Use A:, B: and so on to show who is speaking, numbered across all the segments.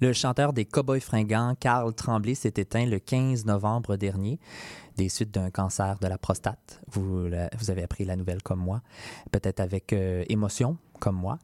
A: Le chanteur des Cowboys fringants, Carl Tremblay, s'est éteint le 15 novembre dernier des suites d'un cancer de la prostate. Vous, avez appris la nouvelle comme moi, peut-être avec euh, émotion comme moi.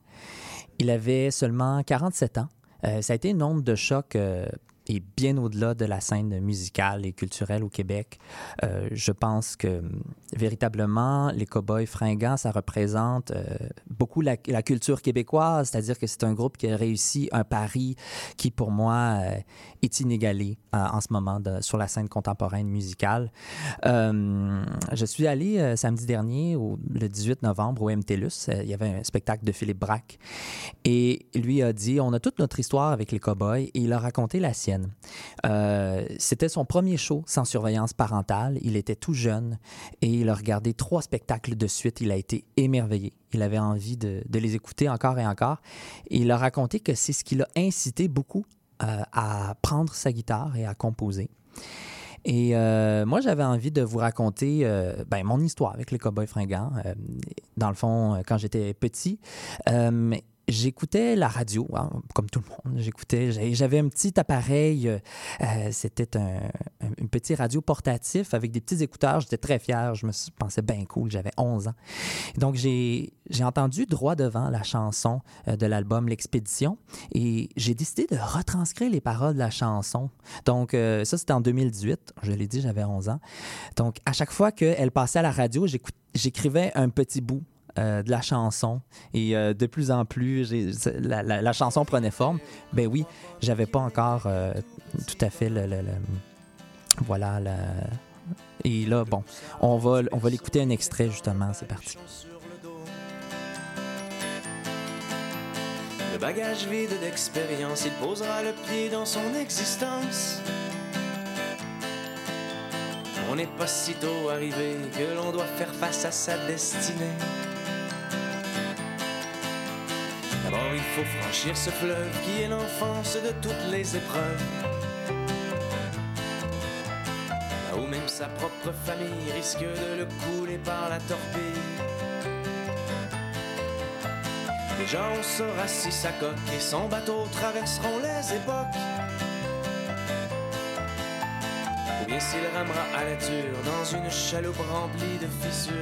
A: Il avait seulement 47 ans. Euh, ça a été une onde de choc euh, et bien au-delà de la scène musicale et culturelle au Québec. Euh, je pense que hum, véritablement, les Cowboys fringants, ça représente euh, beaucoup la, culture québécoise, c'est-à-dire que c'est un groupe qui a réussi un pari qui, pour moi, euh, est inégalé en ce moment sur la scène contemporaine musicale. Hum, je suis allé samedi dernier, au, le 18 novembre, au MTLUS. il y avait un spectacle de Philippe Braque et lui a dit, on a toute notre histoire avec les Cowboys et il a raconté la sienne euh, C'était son premier show sans surveillance parentale. Il était tout jeune et il a regardé trois spectacles de suite. Il a été émerveillé. Il avait envie de, les écouter encore et encore. Il a raconté que c'est ce qui l'a incité beaucoup euh, à prendre sa guitare et à composer. Et euh, moi, j'avais envie de vous raconter ben, mon histoire avec les Cowboys fringants. Dans le fond, quand j'étais petit, j'écoutais la radio, hein, comme tout le monde. J'écoutais, j'avais un petit appareil, euh, c'était un, un, petit radio portatif avec des petits écouteurs. J'étais très fier, je me pensais bien cool, j'avais 11 ans. Donc j'ai, j'ai entendu droit devant la chanson euh, de l'album L'Expédition et j'ai décidé de retranscrire les paroles de la chanson. Donc euh, ça, c'était en 2018, je l'ai dit, j'avais 11 ans. Donc à chaque fois qu'elle passait à la radio, j'écrivais un petit bout euh, de la chanson. Et euh, de plus en plus, la, chanson prenait forme. Ben oui, j'avais pas encore euh, tout à fait le voilà. Le... Et là, bon, on va, on va l'écouter un extrait justement. C'est parti.
B: Le bagage vide d'expérience, il posera le pied dans son existence. On n'est pas si tôt arrivé que l'on doit faire face à sa destinée. Faut franchir ce fleuve qui est l'enfance de toutes les épreuves. Là où même sa propre famille risque de le couler par la torpille. Déjà, on saura si sa coque et son bateau traverseront les époques. Ou bien s'il ramera à la dure dans une chaloupe remplie de fissures.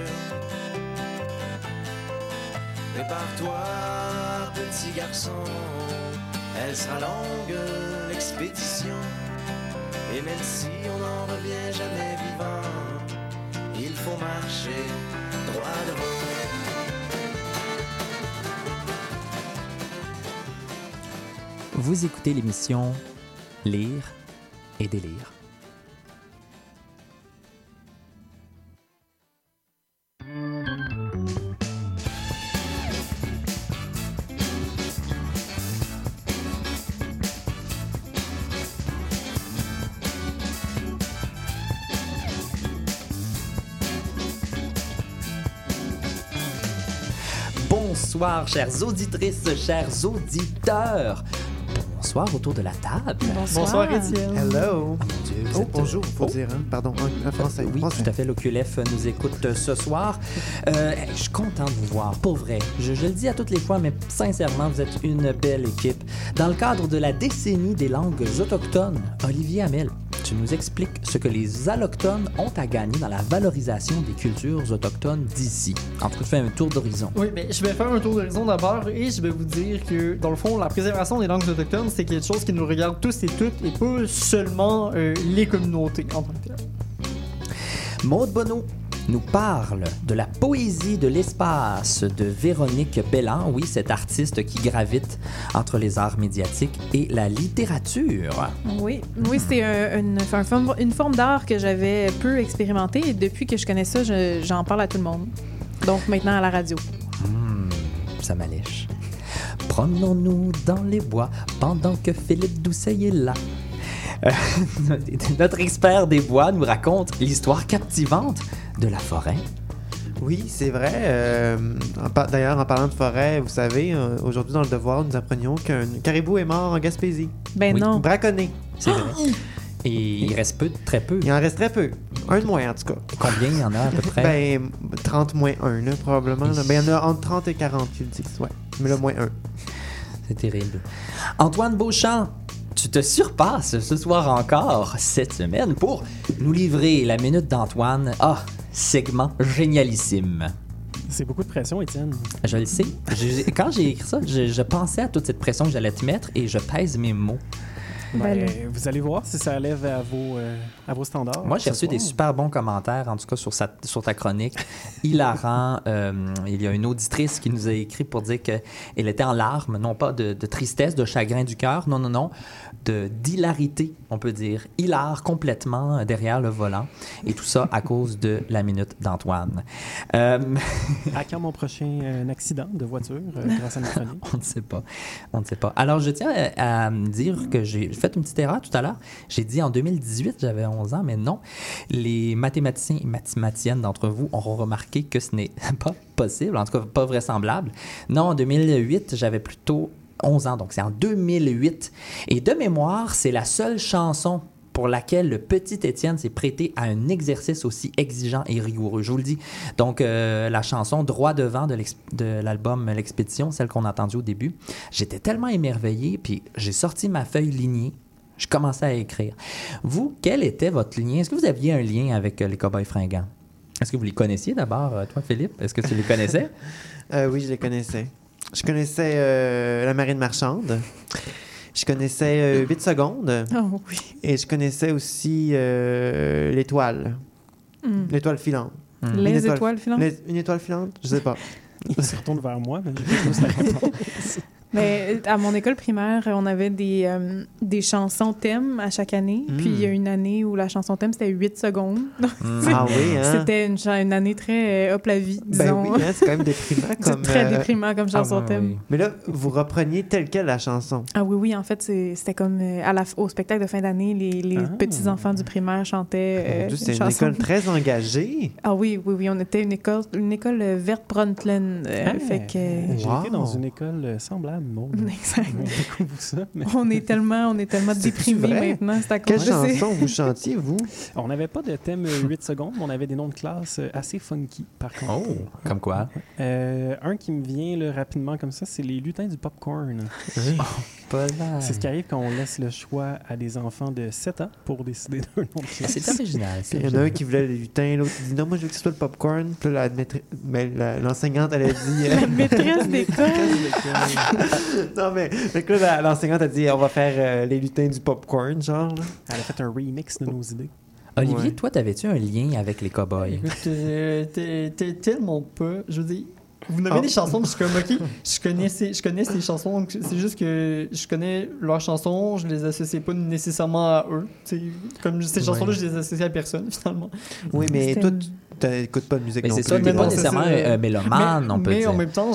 B: Prépare-toi, petit garçon, elle sera longue, l'expédition. Et même si on n'en revient jamais vivant, il faut marcher droit devant.
A: Vous écoutez l'émission Lire et délire. Bonsoir, chères auditrices, chers auditeurs. Bonsoir autour de la table.
C: Bonsoir, Étienne.
D: Hello.
A: Oh, mon Dieu,
D: Oh,
A: êtes-
D: bonjour, faut
A: Oh.
D: dire, hein? Pardon, en, en français.
A: Oui,
D: français.
A: tout à fait. L'OQLF nous écoute euh, ce soir. Euh, je suis content de vous voir, pour vrai. Je, je le dis à toutes les fois, mais sincèrement, vous êtes une belle équipe. Dans le cadre de la décennie des langues autochtones, Olivier Hamel, tu nous expliques ce que les allochtones ont à gagner dans la valorisation des cultures autochtones d'ici. En tout cas, tu fais un tour d'horizon.
C: Oui, mais je vais faire un tour d'horizon d'abord et je vais vous dire que, dans le fond, la préservation des langues autochtones, c'est quelque chose qui nous regarde tous et toutes et pas seulement euh, les communautés en tant que telles.
A: Maude Bonneau nous parle de la poésie de l'espace de Véronique Bellan, oui, cette artiste qui gravite entre les arts médiatiques et la littérature.
E: Oui, oui c'est un- une, un forme- une forme d'art que j'avais peu expérimenté et depuis que je connais ça, je- j'en parle à tout le monde. Donc maintenant à la radio.
A: Hmm, ça m'allèche. Promenons-nous dans les bois pendant que Philippe Doucet est là. Euh, notre expert des bois nous raconte l'histoire captivante de la forêt?
D: Oui, c'est vrai. euh, D'ailleurs, en parlant de forêt, vous savez, euh, aujourd'hui dans le devoir, nous apprenions qu'un caribou est mort en Gaspésie.
E: Ben
A: Oui.
E: non.
D: Braconné.
A: C'est vrai. Et il reste peu, très peu.
D: Il en reste très peu. Un de moins, en tout cas.
A: Combien il y en a à peu près?
D: Ben, 30 moins 1, là, probablement. là. Ben, il y en a entre 30 et 40 qui le disent, ouais. Mais là, moins 1.
A: C'est terrible. Antoine Beauchamp tu te surpasses ce soir encore, cette semaine, pour nous livrer la minute d'Antoine. Ah, segment génialissime.
F: C'est beaucoup de pression, Étienne.
A: Je le sais. Je- quand j'ai écrit ça, je, je pensais à toute cette pression que j'allais te mettre et je pèse mes mots.
E: Ben,
F: Ben, vous allez voir si ça lève à vos, euh, à vos standards.
A: Moi, j'ai reçu des super bons commentaires, en tout cas sur, sa- sur ta chronique. Hilarant. Euh, il y a une auditrice qui nous a écrit pour dire qu'elle était en larmes, non pas de, de tristesse, de chagrin du cœur, non, non, non, de d'hilarité, on peut dire. Hilar complètement derrière le volant. Et tout ça à cause de la minute d'Antoine. Euh,
F: À quand mon prochain euh, accident de voiture euh, grâce à ma chronique?
A: On ne sait pas. On ne sait pas. Alors, je tiens à, dire que j'ai fait une petite erreur tout à l'heure. J'ai dit en 2018, j'avais 11 ans, mais non. Les mathématiciens et mathématiciennes d'entre vous auront remarqué que ce n'est pas possible, en tout cas pas vraisemblable. Non, en 2008, j'avais plutôt 11 ans, donc c'est en 2008. Et de mémoire, c'est la seule chanson pour laquelle le petit Étienne s'est prêté à un exercice aussi exigeant et rigoureux. Je vous le dis. Donc, euh, la chanson Droit devant de l'album L'Expédition, celle qu'on a entendue au début, j'étais tellement émerveillé, puis j'ai sorti ma feuille lignée. Je commençais à écrire. Vous, quel était votre lien? Est-ce que vous aviez un lien avec euh, les Cowboys fringants? Est-ce que vous les connaissiez d'abord, euh, toi, Philippe? Est-ce que tu les connaissais?
D: Oui, je les connaissais. Je connaissais la marine marchande. Je connaissais euh, 8 secondes.
E: Oh oui.
D: Et je connaissais aussi euh, l'étoile.
E: Hmm.
D: L'étoile filante.
A: Hmm.
E: Les
D: Une étoile-
E: étoiles filantes?
D: Les- Une étoile filante? Je sais pas.
F: Il se retourne vers moi, mais j'ai
E: Mais à mon école primaire, on avait des, euh, des chansons thèmes à chaque année.
D: Mm.
E: Puis il y a une année où la chanson thème, c'était 8 secondes.
A: Hmm.
D: Ah oui, hein?
E: C'était une, une année très euh, hop la vie,
D: Ben
E: disons.
D: oui, hein, c'est quand même déprimant
E: C'est
D: comme...
E: très
D: euh,
E: déprimant comme chanson
A: Ah,
E: thème.
A: oui.
D: Mais là, vous repreniez telle quelle la chanson?
E: Ah oui, oui, en fait, c'était comme euh, à la, au spectacle de fin d'année, les, les
F: Ah.
E: petits-enfants du primaire chantaient euh,
D: Dieu, c'est
E: une
D: une
E: chanson.
D: école très engagée.
E: Ah oui, oui, oui, on était une école, une école verte Brundtland. euh,
F: Ah,
E: fait que...
F: J'ai
D: Wow.
F: été dans une école euh,
E: Exact.
F: On découvre ça, mais
E: On est tellement, on est tellement
D: C'est-tu
E: déprimés maintenant. C'est à
D: Quelle
E: cause
D: chanson vous chantiez, vous?
F: on n'avait pas de thème euh, 8 secondes, mais on avait des noms de classe euh, assez funky, par contre.
A: Oh, comme quoi?
F: Euh, un qui me vient là, rapidement comme ça, c'est les lutins du popcorn.
A: Pas là.
F: C'est ce qui arrive quand on laisse le choix à des enfants de 7 ans pour décider d'un nom de.
A: C'est original. c'est
D: Il y en a un qui voulait les lutins, l'autre qui dit non, moi je veux que ce soit le popcorn. Puis là, ben, l'enseignante, elle a dit. euh,
E: La maîtresse d'école.
D: non, mais l'enseignante a dit on va faire euh, les lutins du popcorn, genre.
F: Elle a fait un remix de nos idées.
A: Olivier, toi, t'avais-tu un lien avec les cowboys?
C: Euh, tellement pas. Je veux dire, vous nommez
D: Ah.
C: des chansons, puis je suis comme, ok, je connais, ces, je connais ces chansons, donc c'est juste que je connais leurs chansons, je les associe pas nécessairement à eux. Comme ces chansons-là,
A: Ouais.
C: je les associe à personne, finalement.
D: Oui, mais toi, tu t'écoutes pas de musique
A: Mais
D: non
A: c'est
D: plus.
A: ça, t'es
C: Mais
A: pas
C: c'est
A: nécessairement
C: ça.
A: un, un mélomane,
C: mais
A: on peut
C: mais
A: dire.
C: en même temps,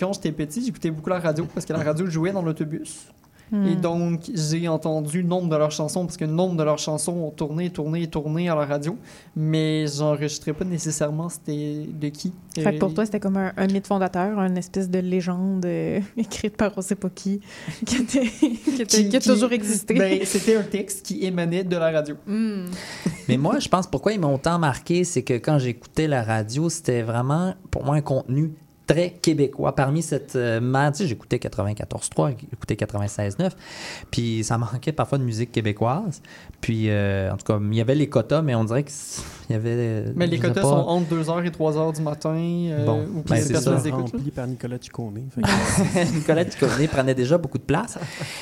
C: quand j'étais petit, j'écoutais beaucoup la radio, parce que la radio jouait dans l'autobus.
E: Hmm.
C: Et donc, j'ai entendu le nombre de leurs chansons, parce que le nombre de leurs chansons ont tourné, tourné, tourné à la radio. Mais j'enregistrais pas nécessairement c'était de qui.
E: Fait que pour
C: Euh,
E: toi, c'était comme un, un mythe fondateur, une espèce de légende euh, écrite par on sait pas qui, qui, était- qui, était- qui a toujours existé.
C: Ben, c'était un texte qui émanait de la radio.
E: Hmm.
A: Mais moi, je pense pourquoi ils m'ont tant marqué, c'est que quand j'écoutais la radio, c'était vraiment pour moi un contenu très québécois. Parmi cette euh, j'écoutais 94.3, j'écoutais 96.9, puis ça manquait parfois de musique québécoise. Puis, euh, en tout cas, il y avait les quotas, mais on dirait y avait...
C: Mais les quotas
A: pas.
C: sont entre 2h et 3h du matin. euh,
A: Bon,
C: ou
A: ben,
C: les
A: c'est
C: personnes
A: ça.
F: rempli par Nicolas que-
A: Nicolas Ducournay prenait déjà beaucoup de place.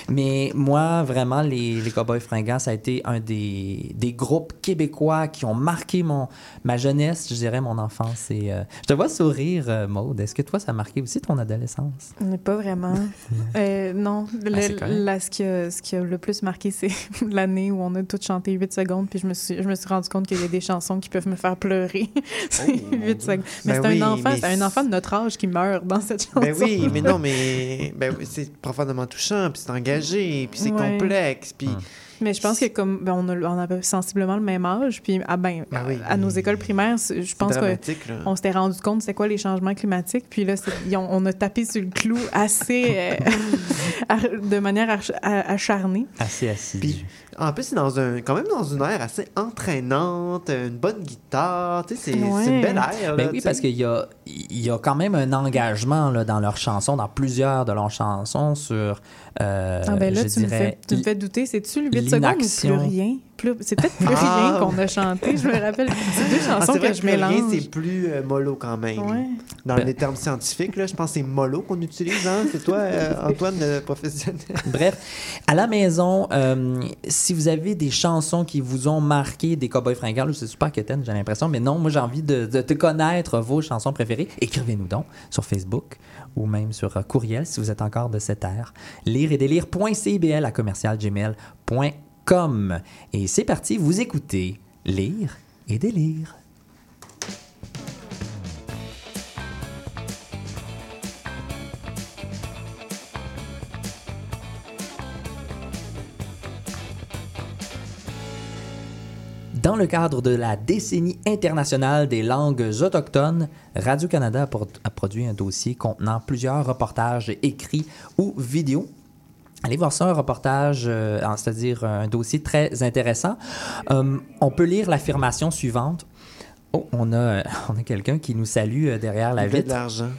A: Mais moi, vraiment, les, les Cowboys fringants, ça a été un des, des groupes québécois qui ont marqué mon, ma jeunesse, je dirais, mon enfance. Et, euh, je te vois sourire, euh, Maude. Est-ce que toi, ça a marqué aussi ton adolescence?
E: Mais pas vraiment. Euh, non. Le-
A: Ah,
E: là, ce qui, a, ce qui a le plus marqué, c'est l'année où on a toutes chanté 8 secondes, puis je me suis, je me suis rendu compte qu'il y a des chansons qui peuvent me faire pleurer. C'est
F: Oh, mon
E: 8
F: Dieu.
E: secondes. Mais
D: Ben
E: c'est
D: oui,
E: un enfant,
D: mais
E: c'est un enfant de notre âge qui meurt dans cette chanson.
D: Ben oui, mais non, mais ben, c'est profondément touchant, puis c'est engagé, puis c'est
E: Ouais.
D: complexe, puis
A: Hum.
E: Mais je pense que comme ben, on, a, on avait sensiblement le même âge, puis ah, ben,
D: Ben oui.
E: à nos écoles primaires, je pense que
D: dramatique, là.
E: on s'était rendu compte c'est quoi les changements climatiques, puis là on a tapé sur le clou assez euh, de manière acharnée.
A: Assez
D: en plus, c'est dans un, quand même dans une aire assez entraînante, une bonne guitare, tu sais, c'est
E: Ouais.
D: une belle aire.
A: Ben
D: là,
A: oui, parce qu'il y a, il y a quand même un engagement là, dans leurs chansons, dans plusieurs de leurs chansons sur, euh,
E: Ah ben là,
A: je
E: tu me,
A: dirais,
E: fais, tu me fais douter, c'est-tu le 8 secondes ou plus rien? Plus- C'est peut-être plus
D: Ah.
E: rien qu'on a chanté, je me rappelle. C'est deux
D: Ah,
E: chansons
D: c'est vrai
E: que je
D: plus rien,
E: mélange.
D: c'est plus euh, mollo quand même.
E: Ouais.
D: Dans
A: Ben-
D: les termes scientifiques, là, je pense que c'est mollo qu'on utilise. Hein? C'est toi, euh, Antoine, le professionnel.
A: Bref, à la maison, euh, si vous avez des chansons qui vous ont marqué, des cowboys fringales, c'est super quétaine, j'ai l'impression, mais non, moi j'ai envie de, de te connaître vos chansons préférées. Écrivez-nous donc sur Facebook ou même sur courriel si vous êtes encore de cette ère. Lire et délire.cbl à commercialgmail.com. Et c'est parti, vous écoutez Lire et délire. Dans le cadre de la décennie internationale des langues autochtones, Radio-Canada a, pro- a produit un dossier contenant plusieurs reportages écrits ou vidéos. Allez voir ça, un reportage, euh, c'est-à-dire un dossier très intéressant. Euh, on peut lire l'affirmation suivante. Oh, on a, on a quelqu'un qui nous salue euh, derrière la
D: fait de
A: vitre.
D: l'argent.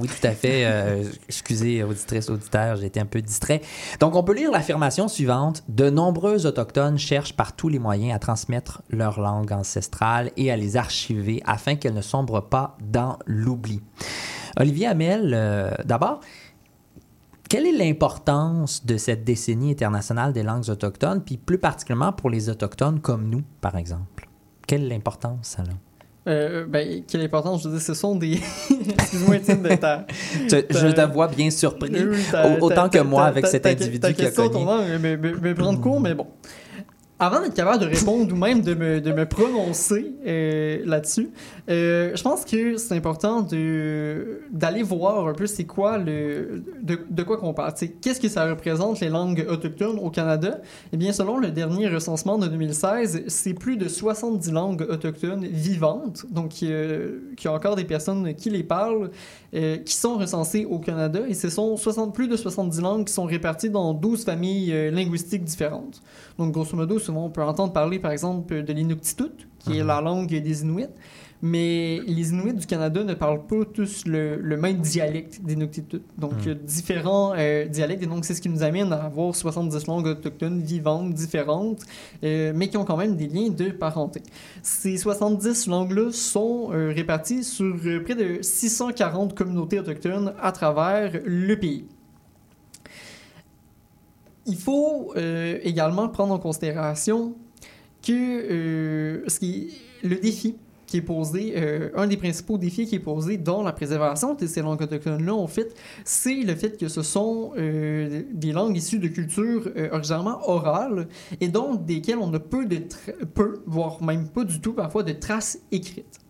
A: Oui, tout à fait. Euh, excusez, auditrice, auditeur, j'ai été un peu distrait. Donc, on peut lire l'affirmation suivante. De nombreux Autochtones cherchent par tous les moyens à transmettre leur langue ancestrale et à les archiver afin qu'elles ne sombrent pas dans l'oubli. Olivier Hamel, euh, d'abord, quelle est l'importance de cette décennie internationale des langues autochtones, puis plus particulièrement pour les Autochtones comme nous, par exemple? Quelle est l'importance, là?
C: Euh, ben, quelle importance, je veux dire, ce sont des. Excuse-moi, Étienne, de ta.
A: Je, je te vois bien surpris.
C: Oui, ta-
A: Au- autant
C: ta-
A: que moi avec cet individu qui a
C: angle me, me, me prend de court, mais bon. Avant d'être capable de répondre ou même de me, de me prononcer euh, là-dessus, euh, je pense que c'est important de d'aller voir un peu c'est quoi le de, de quoi qu'on parle. Qu'est-ce que ça représente les langues autochtones au Canada? Eh bien, selon le dernier recensement de 2016, c'est plus de 70 langues autochtones vivantes, donc euh, qu'il y a encore des personnes qui les parlent, euh, qui sont recensées au Canada, et ce sont 60, plus de 70 langues qui sont réparties dans 12 familles euh, linguistiques différentes. Donc, grosso modo, souvent, on peut entendre parler, par exemple, de l'Inuktitut, qui est la langue des Inuits. Mais les Inuits du Canada ne parlent pas tous le, le même dialecte d'Inuktitut. Donc, il y a différents euh, dialectes. Et donc, c'est ce qui nous amène à avoir 70 langues autochtones vivantes, différentes, euh, mais qui ont quand même des liens de parenté. Ces 70 langues-là sont euh, réparties sur euh, près de 640 communautés autochtones à travers le pays. Il faut euh, également prendre en considération que euh, ce qui, le défi qui est posé, euh, un des principaux défis qui est posé dans la préservation de ces langues autochtones-là, en fait, c'est le fait que ce sont euh, des langues issues de cultures euh, orales et donc desquelles on a peu, de peu, voire même pas du tout parfois, de traces écrites.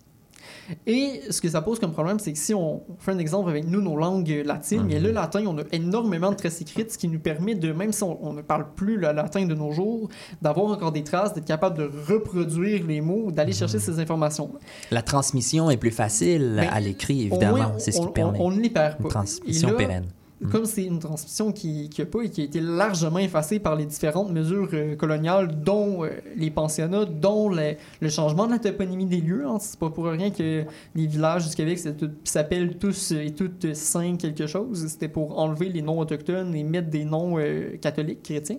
C: Et ce que ça pose comme problème, c'est que si on fait un exemple avec nous, nos langues latines, mais le latin, on a énormément de traces écrites, ce qui nous permet de, même si on, on ne parle plus le latin de nos jours, d'avoir encore des traces, d'être capable de reproduire les mots, d'aller
A: Mhm.
C: chercher ces informations.
A: La transmission est plus facile
C: Ben,
A: à l'écrit, évidemment. C'est ce qui
C: on-
A: permet.
C: On, ne les perd pas.
A: Une transmission
C: là,
A: pérenne. Mm.
C: Comme c'est une transmission qui n'a pas et qui a été largement effacée par les différentes mesures euh, coloniales, dont euh, les pensionnats, dont le changement de la toponymie des lieux. Hein. C'est pas pour rien que les villages du Québec s'appellent tous et toutes saints quelque chose. C'était pour enlever les noms autochtones et mettre des noms euh, catholiques, chrétiens.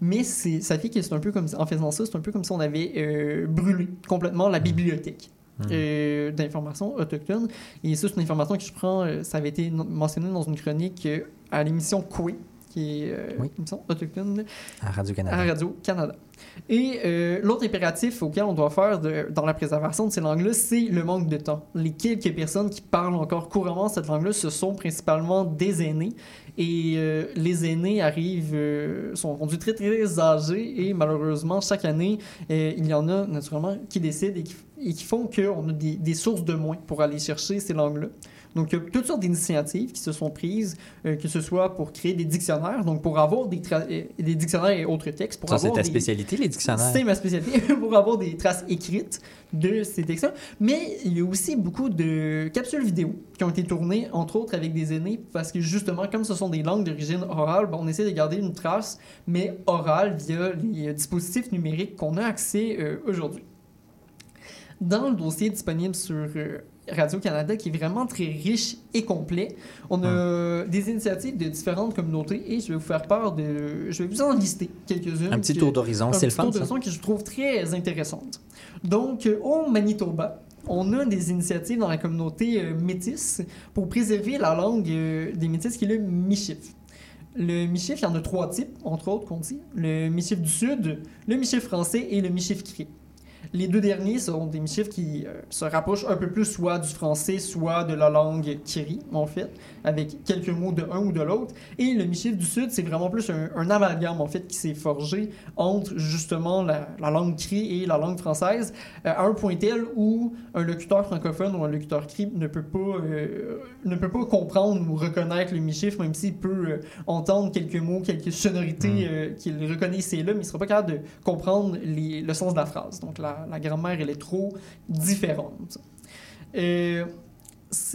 C: Mais ça fait que c'est un peu comme en faisant ça, c'est un peu comme si on avait brûlé complètement la bibliothèque. Euh, d'informations autochtones. Et ça, c'est une information que je prends, euh, ça avait été mentionné dans une chronique euh, à l'émission Coué, qui est euh,
A: Oui.
C: une émission autochtone
A: À Radio-Canada.
C: à Radio-Canada. Et euh, l'autre impératif auquel on doit faire dans la préservation de ces langues-là, c'est le manque de temps. Les quelques personnes qui parlent encore couramment cette langue-là, ce sont principalement des aînés. Et euh, les aînés arrivent, euh, sont rendus très très âgés et malheureusement, chaque année, il y en a naturellement qui décident et qui, et qui font qu'on a des, des sources de moins pour aller chercher ces langues-là. Donc, il y a toutes sortes d'initiatives qui se sont prises, euh, que ce soit pour créer des dictionnaires, donc pour avoir des, euh, des dictionnaires et autres textes, pour
A: Ça, c'est ta
C: des-
A: spécialité, les dictionnaires.
C: c'est ma spécialité pour avoir des traces écrites de ces textes Mais il y a aussi beaucoup de capsules vidéo qui ont été tournées, entre autres avec des aînés, parce que justement, comme ce sont des langues d'origine orale, ben, on essaie de garder une trace, mais orale via les euh, dispositifs numériques qu'on a accès euh, aujourd'hui. Dans le dossier disponible sur euh, Radio-Canada, qui est vraiment très riche et complet, on a des initiatives de différentes communautés et je vais vous faire part de... Je vais vous en lister quelques-unes.
A: Un petit
C: que-
A: tour d'horizon,
C: un
A: c'est le fun,
C: tour de
A: ça.
C: leçons que je trouve très intéressante. Donc, euh, au Manitoba, on a des initiatives dans la communauté euh, métisse pour préserver la langue euh, des métis qui est le Michif. Le Michif, il y en a trois types, entre autres, qu'on dit. Le Michif du Sud, le Michif français et le Michif cri. Les deux derniers sont des Michifs qui euh, se rapprochent un peu plus soit du français, soit de la langue kiri, en fait, avec quelques mots de un ou de l'autre. Et le Michif du Sud, c'est vraiment plus un, un amalgame, en fait, qui s'est forgé entre justement la, la langue cri et la langue française, euh, à un point tel où un locuteur francophone ou un locuteur cri ne peut pas, euh, ne peut pas comprendre ou reconnaître le Michif, même s'il peut entendre quelques mots, quelques sonorités euh, qu'il reconnaît et là, mais il ne sera pas capable de comprendre les- le sens de la phrase. Donc la, la grammaire, elle est trop différente. Euh,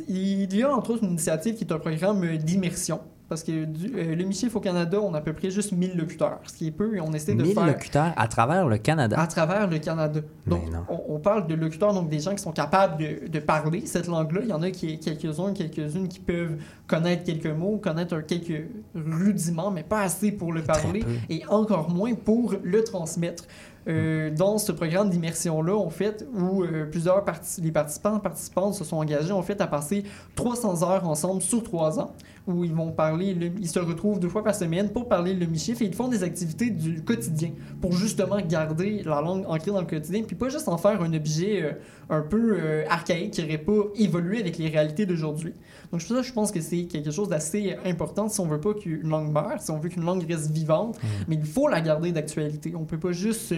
C: il y a entre autres une initiative qui est un programme d'immersion. Parce que du- euh, le Michif au Canada, on a à peu près juste 1000 locuteurs, ce qui est peu, et on essaie de
A: 1000
C: faire
A: locuteurs à travers le Canada?
C: à travers le Canada. Donc, on, on parle de locuteurs, donc des gens qui sont capables de, de parler cette langue-là. Il y en a qui, quelques-uns, quelques-unes qui peuvent connaître quelques mots, connaître quelques rudiments, mais pas assez pour le parler, et encore moins pour le transmettre. Euh, dans ce programme d'immersion-là, en fait, où euh, plusieurs les participants participantes se sont engagés en fait à passer 300 heures ensemble sur trois ans, où ils vont parler, le- ils se retrouvent deux fois par semaine pour parler le mi-chiffre et ils font des activités du quotidien pour justement garder la langue ancrée dans le quotidien, puis pas juste en faire un objet euh, un peu archaïque qui n'aurait pas évolué avec les réalités d'aujourd'hui. Donc ça je pense que c'est quelque chose d'assez important si on veut pas qu'une langue meure, si on veut qu'une langue reste vivante, mais il faut la garder d'actualité. On peut pas juste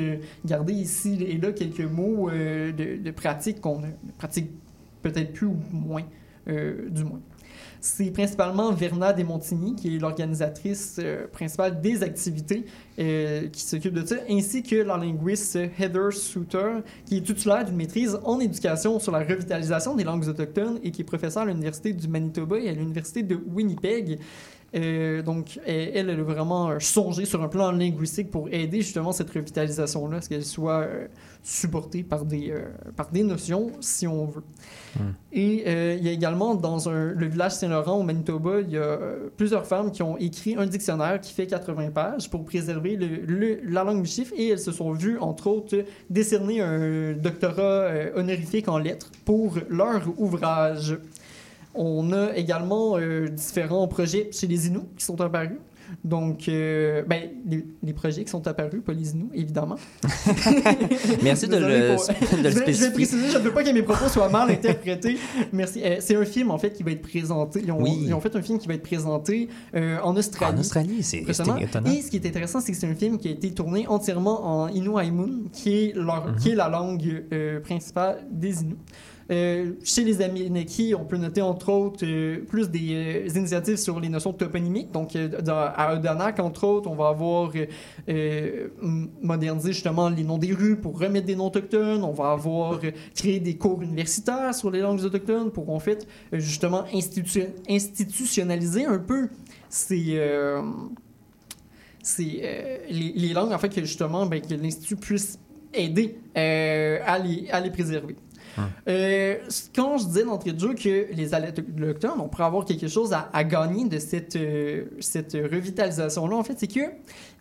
C: garder ici et là quelques mots euh, de, de pratique qu'on pratique peut-être plus ou moins, euh, du moins. C'est principalement Verna Desmontigny, qui est l'organisatrice euh, principale des activités, euh, qui s'occupe de ça, ainsi que la linguiste Heather Souter, qui est titulaire d'une maîtrise en éducation sur la revitalisation des langues autochtones et qui est professeure à l'Université du Manitoba et à l'Université de Winnipeg. Euh, donc, elle, elle a vraiment euh, songé sur un plan linguistique pour aider justement cette revitalisation-là, ce qu'elle soit euh, supportée par des, euh, par des notions, si on veut. Et euh, il y a également dans un- le village Saint-Laurent au Manitoba, il y a plusieurs femmes qui ont écrit un dictionnaire qui fait 80 pages pour préserver le- le- la langue du chiffre et elles se sont vues, entre autres, décerner un doctorat honorifique en lettres pour leur ouvrage. On a également euh, différents projets chez les Inuits qui sont apparus. Donc, euh, ben, les, les projets qui sont apparus, pas les Inuits, évidemment.
A: Merci de le,
C: pour-
A: de le
C: je, vais, je vais
A: spécifier.
C: préciser, je ne veux pas que mes propos soient mal interprétés. Merci. Euh, c'est un film, en fait, qui va être présenté. Ils ont,
A: Oui.
C: ils ont fait un film qui va être présenté euh, en Australie.
A: En Australie, c'est étonnant.
C: Et ce qui est intéressant, c'est que c'est un film qui a été tourné entièrement en Inuaimun, qui est, leur,
A: Mhm.
C: qui est la langue principale des Inuits. Euh, chez les Aménaki, on peut noter entre autres euh, plus des euh, initiatives sur les notions toponymiques. Donc, à Odanak, entre autres, on va avoir modernisé justement les noms des rues pour remettre des noms autochtones. On va avoir créé des cours universitaires sur les langues autochtones pour en fait justement institution- institutionnaliser un peu ces. les, langues, en fait, que justement, ben, que l'Institut puisse aider à, les, à les préserver. Euh, quand je disais d'entrée de jeu que les autochtones, on pourrait avoir quelque chose à, gagner de cette, euh, cette revitalisation-là, en fait, c'est que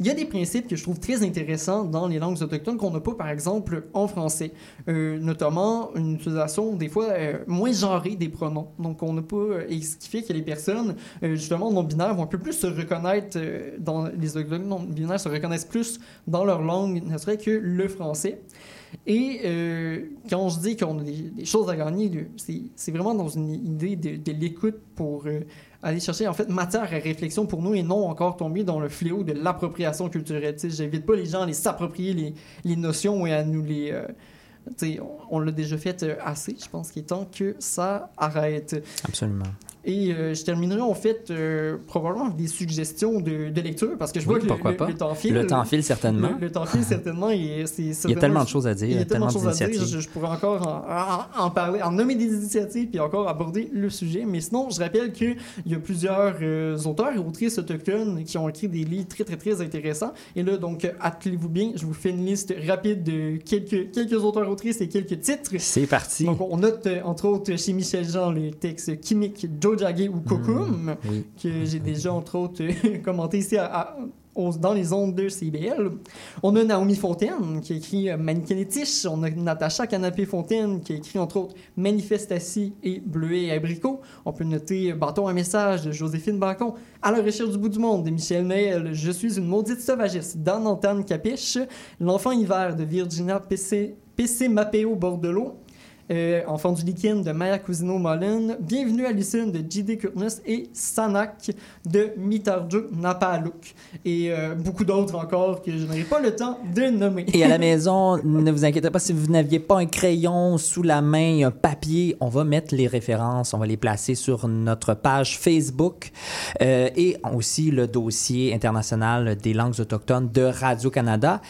C: il y a des principes que je trouve très intéressants dans les langues autochtones qu'on n'a pas, par exemple, en français. Euh, notamment une utilisation, des fois, moins genrée des pronoms. Donc, on n'a pas... Et ce qui fait que les personnes, justement, non-binaires vont un peu plus se reconnaître dans... Les autochtones non-binaires se reconnaissent plus dans leur langue, ne serait que le français. Et euh, quand je dis qu'on a des, choses à gagner, c'est vraiment dans une idée de, l'écoute pour euh, aller chercher en fait matière à réflexion pour nous et non encore tomber dans le fléau de l'appropriation culturelle. Tu sais, J'invite pas les gens à aller s'approprier les, les notions et à nous les, euh, on, on l'a déjà fait euh, assez. Je pense qu'il est temps que ça arrête.
A: Absolument.
C: Et euh, je terminerai en fait euh, probablement avec des suggestions de, de lecture parce que je
A: Oui,
C: vois que le-
A: pourquoi
C: le,
A: pas.
C: le temps file.
A: Le temps file certainement.
C: Le, le temps file certainement. et c'est
A: Il y a tellement de choses à dire,
C: il y a tellement de choses à dire. Je, je pourrais encore en, en- en parler, en nommer des initiatives puis encore aborder le sujet. Mais sinon, je rappelle qu'il y a plusieurs euh, auteurs et autrices autochtones qui ont écrit des livres très, très, très intéressants. Et là, donc, attelez-vous bien. Je vous fais une liste rapide de quelques, quelques auteurs, autrices et quelques titres.
A: C'est parti.
C: Donc, on note, entre autres, chez Michel Jean, le texte Jojage ou Kokum,
A: Oui.
C: que j'ai déjà, entre autres, commenté ici à- à- aux- dans les ondes de CBL. On a Naomi Fontaine, qui a écrit euh, Mannequin et Tiche. On a Natacha Canapé-Fontaine, qui a écrit, entre autres, Manifestassie et Bleuet et Abricot. On peut noter euh, Bâton un message de Joséphine Bacon. À la recherche du bout du monde de Michel Noël. Je suis une maudite sauvagesse d'Anne Antane Capiche. L'enfant hiver de Virginia PC, PC Mapeo Bordelot. Euh, Enfant du lichen de Maya Cousino Mullen, Bienvenue à Lucine de J.D. Kurtness et Sanak de Mitarjuk Napaluk. Et euh, beaucoup d'autres encore que je n'aurai pas le temps de nommer.
A: Et à la maison, ne vous inquiétez pas si vous n'aviez pas un crayon sous la main, un papier, on va mettre les références, on va les placer sur notre page Facebook euh, et aussi le dossier international des langues autochtones de Radio-Canada.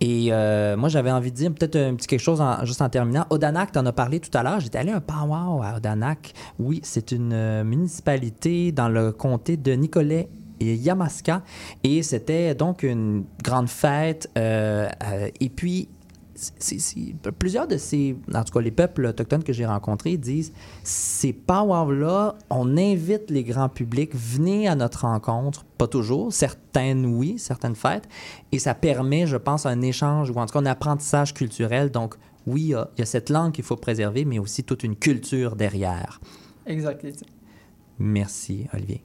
A: Et euh, moi, j'avais envie de dire peut-être un petit quelque chose en- juste en terminant. Odanak, tu en as parlé tout à l'heure. J'étais allé un powwow à Odanak. Oui, c'est une euh, municipalité dans le comté de Nicolet et Yamaska. Et c'était donc une grande fête. euh, euh, et puis, plusieurs de ces, en tout cas les peuples autochtones que j'ai rencontrés disent, ces powwows-là, on invite les grands publics, venez à notre rencontre, pas toujours, certaines oui, certaines fêtes, et ça permet, je pense, un échange ou en tout cas un apprentissage culturel. Donc, oui, il y a- il y a cette langue qu'il faut préserver, mais aussi toute une culture derrière.
C: Exact. Étienne.
A: Merci, Olivier.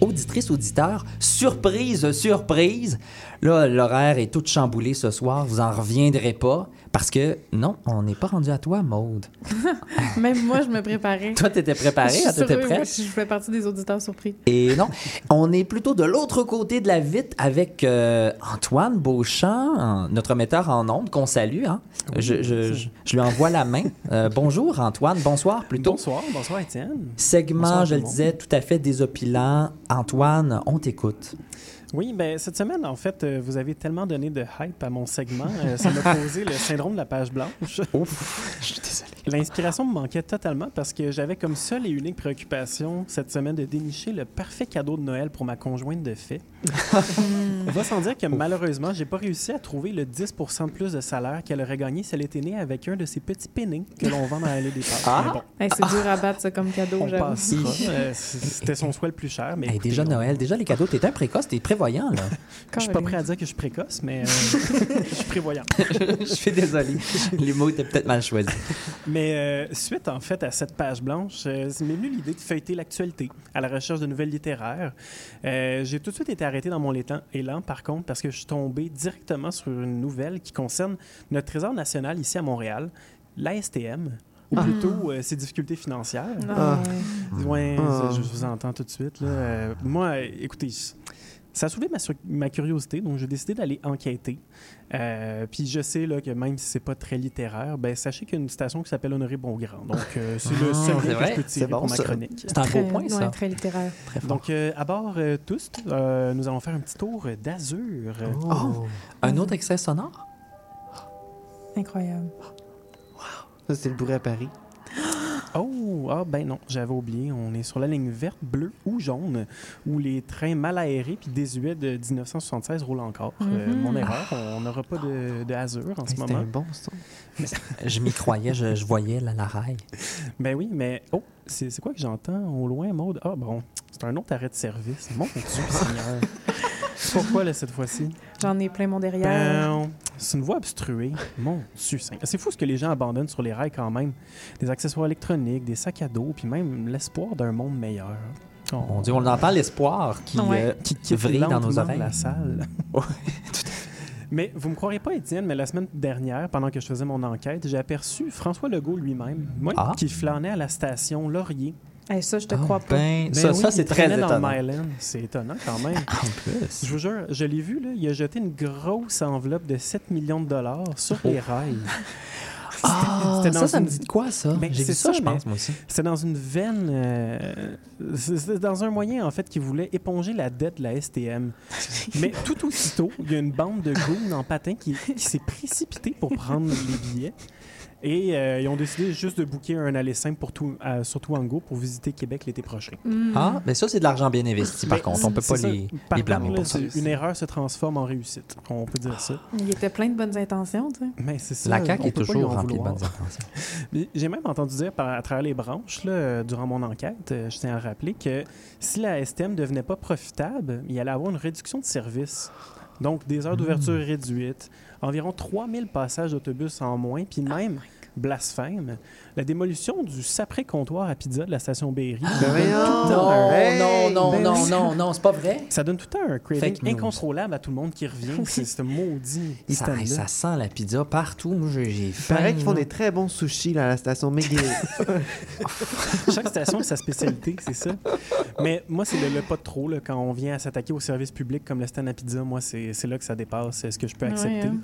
A: Auditrice, auditeur, surprise, surprise. Là, l'horaire est tout chamboulé ce soir. Vous en reviendrez pas parce que non, on n'est pas rendu à toi, Maude.
E: Même moi, je me préparais.
A: Toi, t'étais préparée, t'étais prête?
E: oui, Je fais partie des auditeurs surpris.
A: Et non, on est plutôt de l'autre côté de la vitre avec euh, Antoine Beauchamp, notre metteur en ondes, qu'on salue. hein. je, je- je- je lui envoie la main. Euh, bonjour Antoine, bonsoir plutôt.
F: Bonsoir, bonsoir Étienne.
A: Segment,
F: Bonsoir,
A: je le disais, tout à fait désopilant. Antoine, on t'écoute.
F: Oui, ben cette semaine, en fait, euh, vous avez tellement donné de hype à mon segment, euh, ça m'a causé le syndrome de la page blanche.
A: Ouf, je suis désolé.
F: L'inspiration me manquait totalement parce que j'avais comme seule et unique préoccupation cette semaine de dénicher le parfait cadeau de Noël pour ma conjointe de fait. On va sans dire que malheureusement, j'ai pas réussi à trouver le 10% de plus de salaire qu'elle aurait gagné si elle était née avec un de ces petits pennies que l'on vend dans l'allée des pâtes.
A: Ah!
F: Mais bon,
E: Hey, c'est dur à battre, ça, comme cadeau,
F: on
E: j'avoue.
F: passera. Euh, C'était son souhait le plus cher. Mais
A: Hey,
F: écoutez,
A: déjà
F: on-
A: Noël, déjà les cadeaux, t'es un précoce, t'es prévoyant là.
F: Je suis pas prêt à dire que je suis précoce, mais euh, je suis prévoyant.
A: je suis désolé. Les mots étaient peut-être mal choisis.
F: Mais euh, suite, en fait, à cette page blanche, euh, il m'est venu l'idée de feuilleter l'actualité à la recherche de nouvelles littéraires. Euh, J'ai tout de suite été arrêté dans mon élan, élan, par contre, parce que je suis tombé directement sur une nouvelle qui concerne notre trésor national ici à Montréal, l'ASTM, ou
C: Ah.
F: plutôt euh, ses difficultés financières.
E: Ah.
F: Ouais,
D: Ah.
F: je vous entends tout de suite. là. Euh, moi, écoutez, ça a soulevé ma, curiosité, donc j'ai décidé d'aller enquêter. Euh, puis je sais là, que même si c'est pas très littéraire, ben sachez qu'il y a une station qui s'appelle Honoré Bongrand. Donc euh, c'est le
A: Ah,
F: seul lien que
A: vrai?
F: je peux tirer
D: bon,
F: pour ma chronique.
A: C'est un
E: très,
A: beau point
E: ouais,
A: ça.
E: très littéraire.
A: Très fort.
F: Donc euh, à bord euh, tous, euh, nous allons faire un petit tour d'Azur.
D: Oh.
A: Un autre extrait sonore?
E: Incroyable.
D: Ça, c'est le bourré à Paris.
F: Oh, ah ben non, j'avais oublié. On est sur la ligne verte, bleue ou jaune, où les trains mal aérés puis désuets de 1976 roulent encore. Euh,
E: Mhm.
F: mon erreur, on n'aura pas de, de Azur en ce
D: Hey, C'était
F: moment.
D: bon, ça.
A: Je m'y croyais, je, je voyais la, la raille.
F: Ben oui, mais oh, c'est c'est quoi que j'entends au loin, Maude? Ah bon, c'est un autre arrêt de service. Mon Dieu, Seigneur. Pourquoi, là, cette fois-ci?
E: J'en ai plein mon derrière.
F: Ben, c'est une voie obstruée. Mon Dieu. C'est fou ce que les gens abandonnent sur les rails quand même. Des accessoires électroniques, des sacs à dos, puis même l'espoir d'un monde meilleur. Oh.
A: Mon Dieu, on entend l'espoir qui,
E: Ouais.
A: euh,
F: qui
A: vrille dans nos oreilles.
F: la salle.
A: Ouais,
F: Mais vous me croirez pas, Étienne, mais la semaine dernière, pendant que je faisais mon enquête, j'ai aperçu François Legault lui-même, moi,
A: Ah.
F: qui flânait à la station Laurier.
E: Ça, je te
A: Ah,
E: crois pas.
A: ben,
F: Ben
A: ça,
F: oui,
A: ça, c'est très étonnant.
F: C'est étonnant quand même.
A: En plus.
F: Je vous jure, je l'ai vu, là, il a jeté une grosse enveloppe de 7 millions de dollars sur les rails.
A: Ah, ça, ça me dit de quoi, ça?
F: Ben,
A: J'ai
F: c'est
A: vu ça,
F: ça,
A: je pense, moi aussi.
F: C'était dans une veine. euh, C'était dans un moyen, en fait, qui voulait éponger la dette de la STM. Mais tout aussitôt, il y a une bande de goons en patin qui, qui s'est précipitée pour prendre les billets. Et euh, ils ont décidé juste de booker un aller simple pour tout, à, sur Touango pour visiter Québec l'été prochain.
E: Hmm.
A: Ah, mais ça, c'est de l'argent bien investi, par
F: Ben,
A: contre. On peut pas
F: c'est ça.
A: les,
F: Par
A: les blâmer
F: contre,
A: pour
F: là,
A: ça.
F: c'est- Une erreur se transforme en réussite. On peut dire ça.
E: Il était plein de bonnes intentions, tu sais.
F: Mais c'est ça.
A: La CAQ
F: on
A: est toujours
F: en
A: remplie de bonnes intentions.
F: J'ai même entendu dire par, à travers les branches, là, euh, durant mon enquête, euh, je tiens à rappeler que si la STM ne devenait pas profitable, il allait avoir une réduction de service. Donc, des heures d'ouverture
A: Hmm.
F: réduites, environ 3000 passages d'autobus en moins, puis même, blasphème, la démolition du sapré comptoir à pizza de la station Berry.
D: Voyons.
A: Non,
D: Hey!
A: non, non,
F: Ben
A: non, non, non, c'est pas vrai.
F: Ça donne tout le temps un craving incontrôlable à tout le monde qui revient. C'est ce maudit
A: Ça, ça sent la pizza partout. Moi, j'ai faim.
D: paraît qu'ils font des très bons sushis là, à la station McGill.
F: Chaque station a sa spécialité, c'est ça. Mais moi, c'est le, le pas de trop. Là, quand on vient à s'attaquer au service public comme le stand à pizza, moi, c'est là que ça dépasse ce que je peux
E: Ouais,
F: accepter.
E: hein.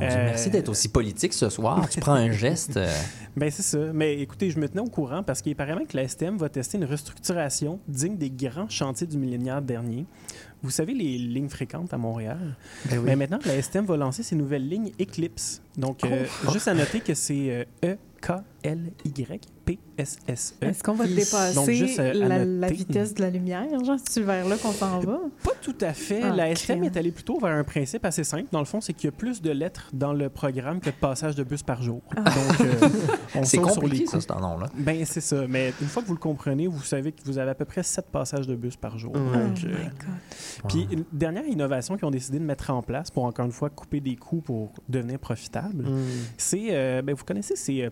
F: Euh,
A: Merci d'être aussi politique ce soir. Tu prends un geste. euh,
F: Ben c'est ça. Mais écoutez, je me tenais au courant parce qu'il paraît même que la STM va tester une restructuration digne des grands chantiers du millénaire dernier. Vous savez, les lignes fréquentes à Montréal.
D: Ben oui.
F: Mais maintenant, la STM va lancer ses nouvelles lignes Eclipse. Donc, euh, juste à noter que c'est euh, E-K-L-Y-P-S-S-E.
E: Est-ce qu'on va
F: Donc,
E: dépasser
F: juste, euh,
E: la, vitesse de la lumière? Genre, c'est vers là qu'on s'en va?
F: Pas tout à fait.
E: Ah,
F: la STM
E: crème.
F: est allée plutôt vers un principe assez simple. Dans le fond, c'est qu'il y a plus de lettres dans le programme que de passages de bus par jour.
E: Ah.
F: Donc, euh, on
A: C'est
F: saute sur les
A: compliqué, ça, ce nom-là.
F: Ben, c'est ça. Mais une fois que vous le comprenez, vous savez que vous avez à peu près 7 passages de bus par jour.
E: Oh my God.
F: Puis, une dernière innovation qu'ils ont décidé de mettre en place pour, encore une fois, couper des coûts pour devenir profitable,
D: Mm.
F: c'est, euh, ben, vous connaissez ces euh,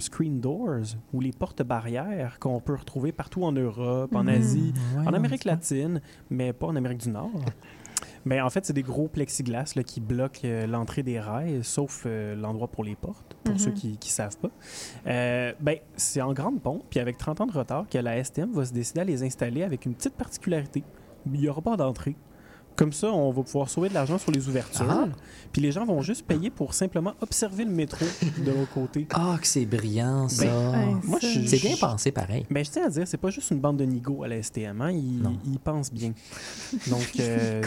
F: screen doors ou les portes barrières qu'on peut retrouver partout en Europe, en
E: Mhm.
F: Asie,
A: Ouais,
F: en Amérique latine, mais pas en Amérique du Nord. Mais en fait, c'est des gros plexiglas là, qui bloquent euh, l'entrée des rails, sauf euh, l'endroit pour les portes, pour
E: Mhm.
F: ceux qui ne savent pas. Euh, ben, c'est en grande pompe, puis avec 30 ans de retard, que la STM va se décider à les installer avec une petite particularité. Il n'y aura pas d'entrée. Comme ça, on va pouvoir sauver de l'argent sur les ouvertures.
A: Ah.
F: Puis les gens vont juste payer pour simplement observer le métro de l'autre côté.
A: Ah, que c'est brillant, ça.
E: Ben,
F: moi,
E: ça-
F: je-
A: c'est bien pensé, pareil.
F: Mais je tiens à dire, c'est pas juste une bande de nigauds à la STM. Hein? Ils, pensent bien. Donc, euh,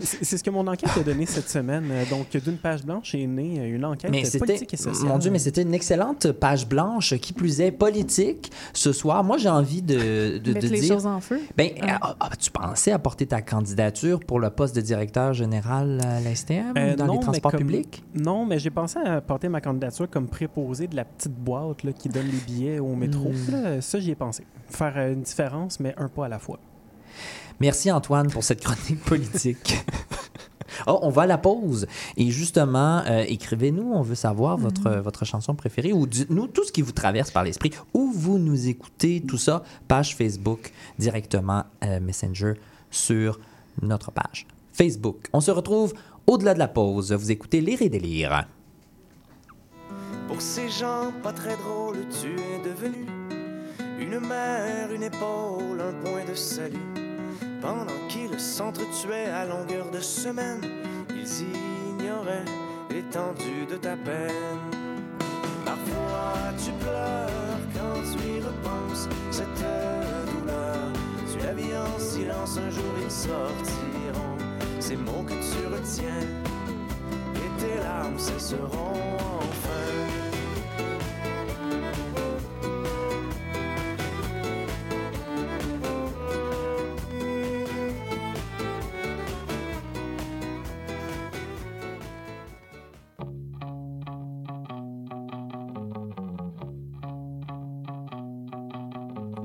F: c'est- ce que mon enquête a donné cette semaine. Euh, Donc, d'une page blanche est née euh, une enquête
A: Mais c'était,
F: politique et sociale.
A: mon Dieu, mais c'était une excellente page blanche qui plus est politique ce soir. Moi, j'ai envie de, de,
E: Mettre
A: de
E: les
A: dire.
E: choses en feu?
A: Ben,
E: Ah.
A: ah, ah, tu pensais apporter ta candidature pour le poste de directeur général à la STM
F: Euh,
A: dans
F: non,
A: les transports
F: comme-
A: publics?
F: Non, mais j'ai pensé à porter ma candidature comme préposé de la petite boîte là, qui donne les billets au métro. Là, ça, j'y ai pensé. Faire euh, une différence, mais un pas à la fois.
A: Merci Antoine pour cette chronique politique. Oh, on va à la pause. Et justement, euh, écrivez-nous, on veut savoir votre, votre chanson préférée ou dites-nous tout ce qui vous traverse par l'esprit. Où vous nous écoutez, tout ça, page Facebook, directement euh, Messenger sur notre page Facebook. On se retrouve au-delà de la pause. Vous écoutez Lire et délire.
B: Pour ces gens pas très drôles, tu es devenu une mère, une épaule, un point de salut. Pendant qu'ils s'entretuaient à longueur de semaine, ils ignoraient l'étendue de ta peine. Parfois tu pleures un jour ils sortiront. Ces mots que tu retiens, et tes larmes cesseront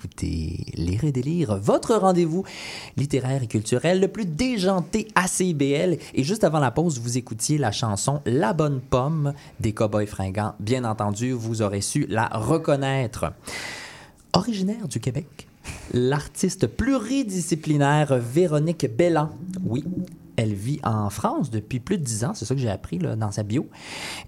A: Écoutez Lire et délire, votre rendez-vous littéraire et culturel le plus déjanté à CIBL. Et juste avant la pause, vous écoutiez la chanson La bonne pomme des Cowboys fringants. Bien entendu, vous aurez su la reconnaître. Originaire du Québec, l'artiste pluridisciplinaire Véronique Bellan, oui, elle vit en France depuis plus de dix ans, c'est ça que j'ai appris dans sa bio.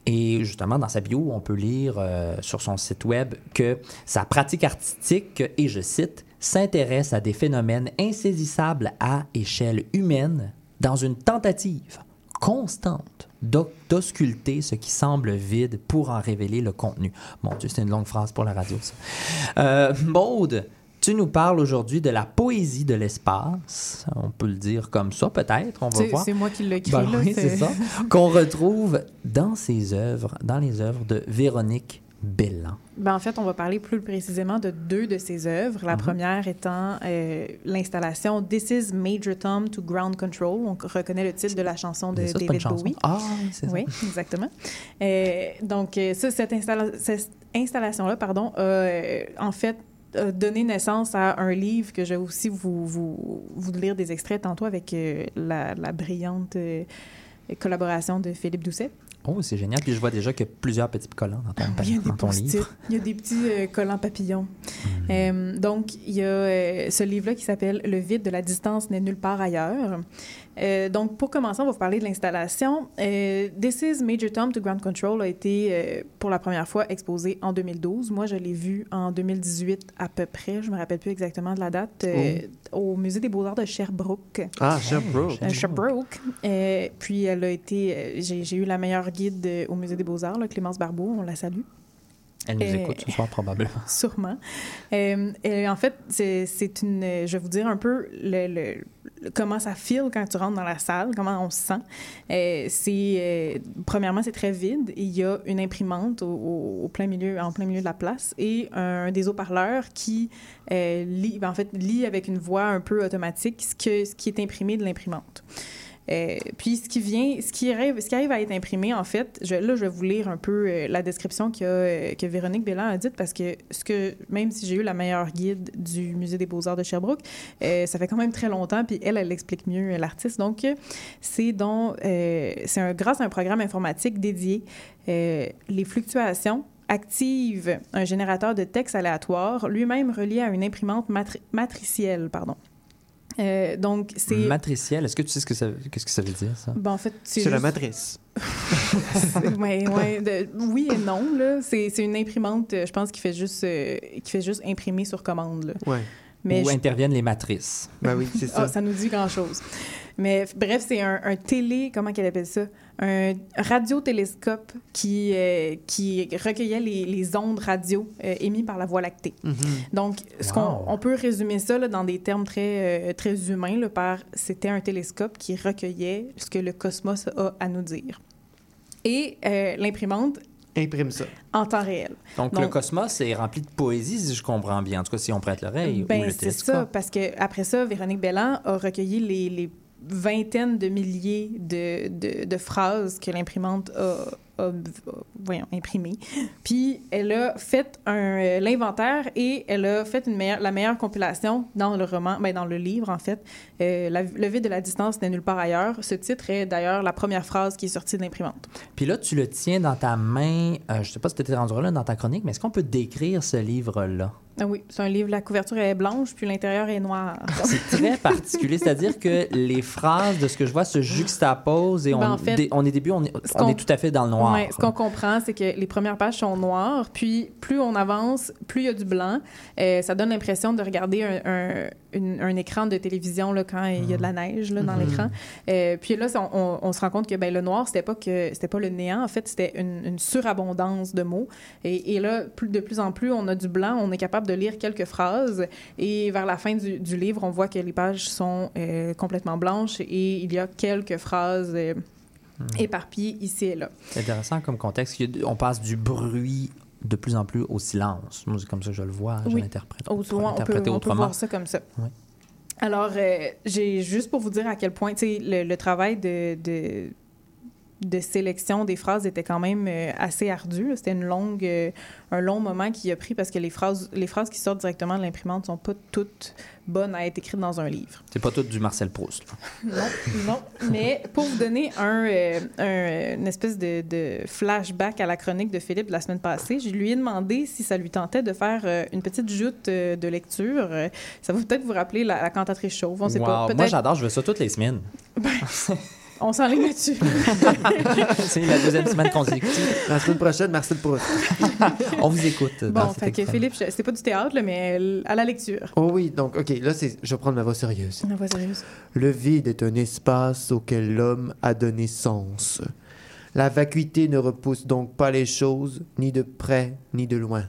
A: Et justement, dans sa bio, on peut lire euh, sur son site web que sa pratique artistique, et je cite, s'intéresse à des phénomènes insaisissables à échelle humaine dans une tentative constante d'ausculter ce qui semble vide pour en révéler le contenu. Mon Dieu, c'est une longue phrase pour la radio, ça. Euh, Maude, tu nous parles aujourd'hui de la poésie de l'espace. On peut le dire comme ça, peut-être. On va voir.
E: c'est moi qui l'ai écrit.
A: Ben
E: là,
A: oui, c'est ça. Qu'on retrouve dans ses œuvres, dans les œuvres de Véronique Bellan.
E: Ben, en fait, on va parler plus précisément de deux de ses œuvres. La
A: Mhm.
E: première étant euh, l'installation This is Major Tom to Ground Control. On reconnaît le titre de la chanson de
A: ça,
E: David
A: chanson.
E: Bowie.
A: Ah, c'est ça.
E: Oui, exactement. Euh, donc, euh, ça, cette, installa- cette installation-là, pardon, a euh, en fait donné naissance à un livre que je vais aussi vous, vous, vous lire des extraits tantôt avec euh, la, la brillante euh, collaboration de Philippe Doucet.
A: Oh, c'est génial. Puis je vois déjà qu'il y a plusieurs petits collants dans ton,
E: Il y a des
A: dans ton livre.
E: il y a des petits euh, collants papillons.
A: Mhm.
E: Euh, donc, il y a euh, ce livre-là qui s'appelle Le vide de la distance n'est nulle part ailleurs. Euh, donc, pour commencer, on va vous parler de l'installation. Euh, This is Major Tom to Ground Control a été euh, pour la première fois exposé en 2012. Moi, je l'ai vu en 2018 à peu près. Je me rappelle plus exactement de la date. euh, Au Musée des Beaux-Arts de Sherbrooke.
D: Ah, Sherbrooke.
E: Euh, Sherbrooke. Euh, puis elle a été. euh, j'ai eu la meilleure guide euh, au Musée des Beaux-Arts, là, Clémence Barbeau. On la salue.
A: Elle nous
E: Euh,
A: écoute ce soir, probablement.
E: Sûrement. Euh, et en fait, c'est une. Je vais vous dire un peu le, le- le- comment ça file quand tu rentres dans la salle, comment on se sent. Euh, c'est euh, premièrement, c'est très vide. Il y a une imprimante au, plein milieu, en plein milieu de la place et un des haut-parleurs qui lit, en fait, lit avec une voix un peu automatique ce, que, ce qui est imprimé de l'imprimante. Euh, puis ce qui vient, ce qui arrive, ce qui arrive à être imprimé, en fait, là, je vais vous lire un peu euh, la description euh, que Véronique Bélan a dite parce que même si j'ai eu la meilleure guide du Musée des Beaux-Arts de Sherbrooke, ça fait quand même très longtemps, puis elle, elle explique mieux l'artiste. Donc, c'est grâce à un programme informatique dédié, les fluctuations active un générateur de texte aléatoire, lui-même relié à une imprimante matri- matricielle, pardon. Euh, donc, c'est...
A: Matriciel, est-ce que tu sais ce que ça, qu'est-ce que ça veut dire, ça?
E: Ben, en fait, c'est
D: C'est la matrice.
E: ouais, ouais, de- oui et non. Là. C'est, c'est une imprimante, euh, je pense, qui fait juste, euh, qui fait juste imprimer sur commande. Là.
D: Ouais.
E: Mais
A: Où
E: je-
A: interviennent les matrices.
D: Ben oui, c'est
E: Ah,
D: ça.
E: ça nous dit grand-chose. Mais bref, c'est un, un télé, comment qu'elle appelle ça? Un radiotélescope qui, euh, qui recueillait les, les ondes radio euh, émises par la Voie lactée.
D: Mhm.
E: Donc, ce
A: Wow.
E: qu'on on peut résumer ça là, dans des termes très, euh, très humains là, par c'était un télescope qui recueillait ce que le cosmos a à nous dire. Et euh, l'imprimante
D: Imprime ça.
E: en temps réel.
A: Donc,
E: Donc-
A: le cosmos est rempli de poésie, si je comprends bien. En tout cas, si on prête l'oreille ou
E: Ben,
A: le
E: c'est ça, parce que après ça, Véronique Bellan a recueilli les, les vingtaines de milliers de, de, phrases que l'imprimante a, ob- voyons, imprimé. Puis elle a fait un, euh, l'inventaire et elle a fait la meilleure compilation dans le roman, ben dans le livre en fait. Euh, le vide de la distance n'est nulle part ailleurs. Ce titre est d'ailleurs la première phrase qui est sortie de l'imprimante.
A: Puis là, tu le tiens dans ta main. euh, je sais pas si tu étais rendu là dans ta chronique, mais est-ce qu'on peut décrire ce livre-là?
E: Ah oui, c'est un livre, la couverture est blanche puis l'intérieur est noir.
A: C'est très particulier, c'est-à-dire que les phrases de ce que je vois se juxtaposent et on,
E: Ben, en fait,
A: on est début, on est, on est tout à fait dans le noir.
E: Ouais, ce qu'on comprend, c'est que les premières pages sont noires, puis plus on avance, plus il y a du blanc. Euh, ça donne l'impression de regarder un, un- une- un écran de télévision là, quand il y a de la neige là, dans
A: Mhm.
E: l'écran. Euh, puis là, on, on se rend compte que ben, le noir, c'était pas que c'était pas le néant, en fait, c'était une, une surabondance de mots. Et, et là, plus, de plus en plus, on a du blanc, on est capable de lire quelques phrases. Et vers la fin du, du livre, on voit que les pages sont euh, complètement blanches et il y a quelques phrases euh, éparpillées ici et là.
A: C'est intéressant comme contexte. On passe du bruit de plus en plus au silence. Moi, c'est comme ça que je le vois, je
E: Oui.
A: l'interprète.
E: On peut, on peut voir ça comme ça.
A: Oui.
E: Alors, euh, j'ai juste pour vous dire à quel point, tu sais, le, le travail de, de, de sélection des phrases était quand même euh, assez ardu. C'était une longue, euh, un long moment qui a pris parce que les phrases, les phrases qui sortent directement de l'imprimante sont pas toutes bonnes à être écrites dans un livre.
A: C'est pas tout du Marcel Proust.
E: Non, non. Mais pour vous donner un, euh, un, une espèce de, de flashback à la chronique de Philippe de la semaine passée, je lui ai demandé si ça lui tentait de faire une petite joute de lecture. Ça va peut-être vous rappeler la, la cantatrice chauve. On sait pas.
A: Wow. Moi, j'adore, je veux ça toutes les semaines.
E: On s'enligne là-dessus.
A: c'est la deuxième semaine consécutive.
D: La semaine prochaine, Marcel Proust.
A: On vous écoute.
E: bon, fait que. Philippe, c'est pas du théâtre, là, mais à la lecture.
D: Oh oui, donc, OK, là, c'est... je vais prendre ma voix sérieuse.
E: La voix sérieuse.
D: Le vide est un espace auquel l'homme a donné sens. La vacuité ne repousse donc pas les choses, ni de près, ni de loin.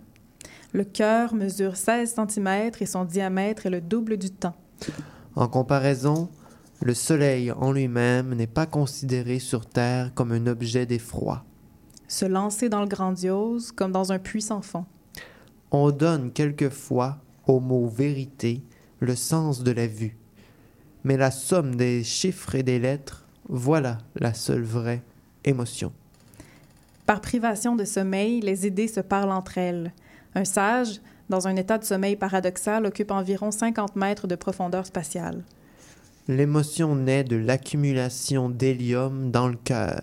E: Le cœur mesure 16 cm et son diamètre est le double du temps.
D: En comparaison, le soleil en lui-même n'est pas considéré sur Terre comme un objet d'effroi.
E: Se lancer dans le grandiose comme dans un puits sans fond.
D: On donne quelquefois au mot vérité le sens de la vue. Mais la somme des chiffres et des lettres, voilà la seule vraie émotion.
E: Par privation de sommeil, les idées se parlent entre elles. Un sage, dans un état de sommeil paradoxal, occupe environ 50 mètres de profondeur spatiale.
D: L'émotion naît de l'accumulation d'hélium dans le cœur.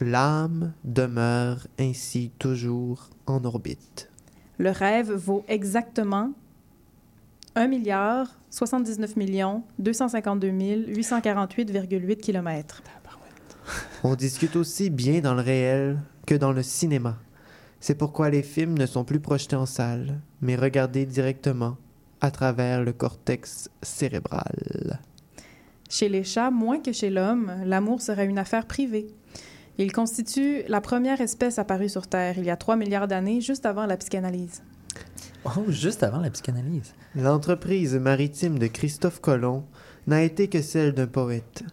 D: L'âme demeure ainsi toujours en orbite.
E: Le rêve vaut exactement 1 milliard 79 millions 252 848,8 km.
D: On discute aussi bien dans le réel que dans le cinéma. C'est pourquoi les films ne sont plus projetés en salle, mais regardés directement à travers le cortex cérébral.
E: Chez les chats, moins que chez l'homme, l'amour serait une affaire privée. Il constitue la première espèce apparue sur Terre il y a 3 milliards d'années, juste avant la psychanalyse.
A: Oh, juste avant la psychanalyse.
D: L'entreprise maritime de Christophe Colomb n'a été que celle d'un poète.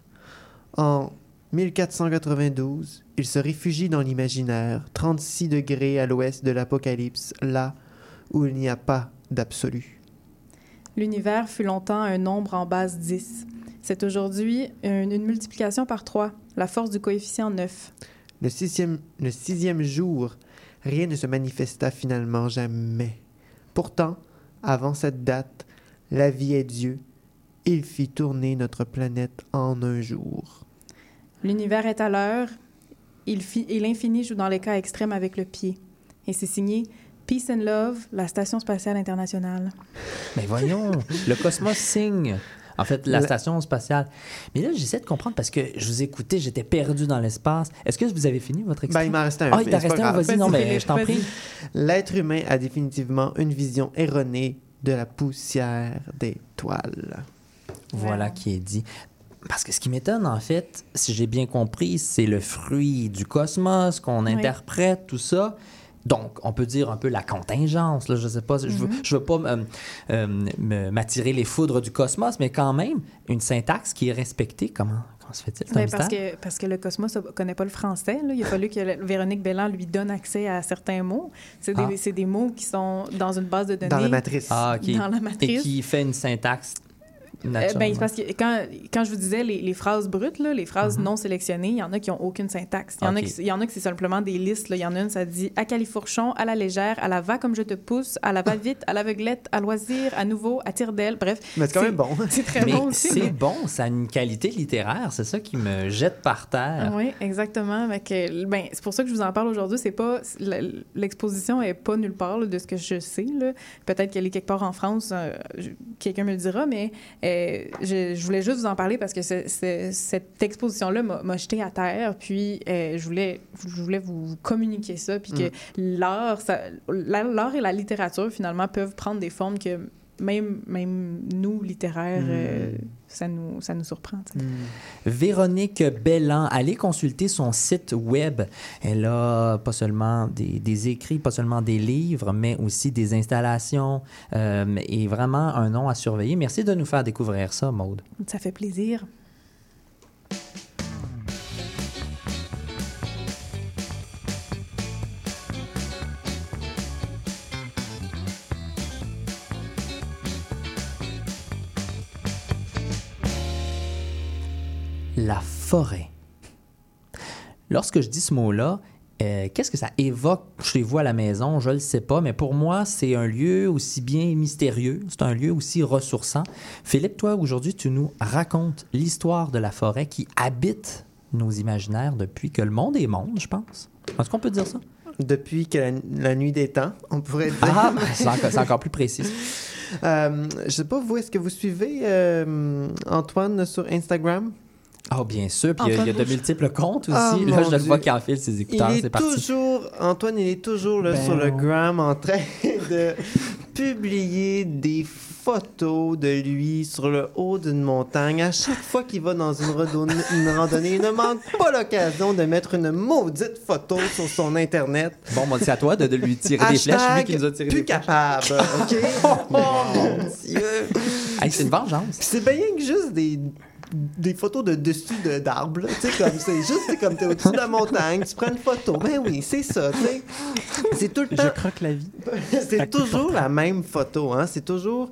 D: En 1492, il se réfugie dans l'imaginaire, 36 degrés à l'ouest de l'Apocalypse, là où il n'y a pas d'absolu.
E: L'univers fut longtemps un nombre en base 10. C'est aujourd'hui une, une multiplication par 3, la force du coefficient 9.
D: Le sixième, le sixième jour, rien ne se manifesta finalement jamais. Pourtant, avant cette date, la vie est Dieu. Il fit tourner notre planète en un jour.
E: L'univers est à l'heure, il fit- et l'infini joue dans les cas extrêmes avec le pied. Et c'est signé Peace and Love, la Station spatiale internationale.
A: Mais voyons, le cosmos signe. En fait, la
D: La-
A: station spatiale. Mais là, j'essaie de comprendre parce que je vous écoutais, j'étais perdu dans l'espace. Est-ce que vous avez fini votre
D: Ben,
A: extrait?
D: il m'en restait un.
A: Ah, il t'en restait un, vas-y. Non, mais je t'en prie.
D: L'être humain a définitivement une vision erronée de la poussière d'étoiles.
A: Voilà qui est dit. Parce que ce qui m'étonne, en fait, si j'ai bien compris, c'est le fruit du cosmos qu'on
E: Oui.
A: interprète, tout ça. Donc, on peut dire un peu la contingence. Là, je sais pas, je veux,
E: Mhm.
A: je veux pas euh, euh, me- m'attirer les foudres du cosmos, mais quand même, une syntaxe qui est respectée, comment, comment se fait-il?
E: Ouais, parce, que, parce que le cosmos ne connaît pas le français. là. Il a fallu que Véronique Belland lui donne accès à certains mots. C'est des,
A: Ah.
E: c'est des mots qui sont dans une base de données.
D: Dans la matrice.
A: Ah.
E: Dans la
A: Et
E: matrice.
A: qui fait une syntaxe
E: Euh, ben, parce que quand, quand je vous disais les, les phrases brutes, là, les phrases
A: Mhm.
E: non sélectionnées, il y en a qui n'ont aucune syntaxe. Il y, en a
A: Ok.
E: qui- il y en a qui c'est simplement des listes. Il y en a une, ça dit à califourchon, à la légère, à la va comme je te pousse, à la va vite, à l'aveuglette, à loisir, à nouveau, à tire d'aile. Bref,
D: Mais c'est quand même bon.
E: c'est très
A: Mais
E: bon aussi.
A: c'est bon, ça a une qualité littéraire, c'est ça qui me jette par terre.
E: Oui, exactement. Ben, c'est pour ça que je vous en parle aujourd'hui. C'est pas l'exposition est pas nulle part là, de ce que je sais. Peut-être qu'elle est quelque part en France. euh, Quelqu'un me le dira, mais euh, je, je voulais juste vous en parler parce que cette exposition-là m'a jeté à terre. Puis euh, je voulais je voulais vous communiquer ça, puis que l'art, la- l'art et la littérature finalement peuvent prendre des formes que même même nous littéraires, euh, ça nous ça nous surprend. sais.
A: Véronique Bellan, allez consulter son site web. Elle a pas seulement des, des écrits, pas seulement des livres, mais aussi des installations euh, et vraiment un nom à surveiller. Merci de nous faire découvrir ça, Maude.
E: Ça fait plaisir.
A: La forêt. Lorsque je dis ce mot-là, euh, qu'est-ce que ça évoque chez vous à la maison? Je ne le sais pas, mais pour moi, c'est un lieu aussi bien mystérieux, c'est un lieu aussi ressourçant. Philippe, toi, aujourd'hui, tu nous racontes l'histoire de la forêt qui habite nos imaginaires depuis que le monde est monde, je pense. Est-ce qu'on peut dire ça?
D: Depuis que la, la nuit des temps, on pourrait dire.
A: Ah, ben, c'est encore, plus précis.
D: Euh, je sais pas, vous, est-ce que vous suivez euh, Antoine sur Instagram?
A: Ah, bien sûr. Puis il y a- il y, a de multiples comptes aussi.
D: Ah,
A: là,
D: mon
A: je le vois qui enfile ses
D: Il
A: écouteurs,
D: est
A: c'est parti.
D: toujours, Antoine, il est toujours là,
F: Ben
D: sur le gram en train de publier des photos de lui sur le haut d'une montagne. À chaque fois qu'il va dans une, randonnée, une randonnée, il ne manque pas l'occasion de mettre une maudite photo sur son Internet.
A: Bon, bon, c'est à toi de, de lui tirer des flèches. Lui qui nous a tiré
D: plus
A: des flèches.
D: capable, OK? oh mon Dieu!
A: Hey, c'est une vengeance.
D: C'est bien que juste des, des photos de dessus de- d'arbres. là. Tu sais, comme c'est juste c'est comme t'es au-dessus de la montagne, tu prends une photo. Ben oui, c'est ça, tu sais. C'est tout le
F: Je
D: temps.
F: croque la vie.
D: C'est toujours la même photo, hein. C'est toujours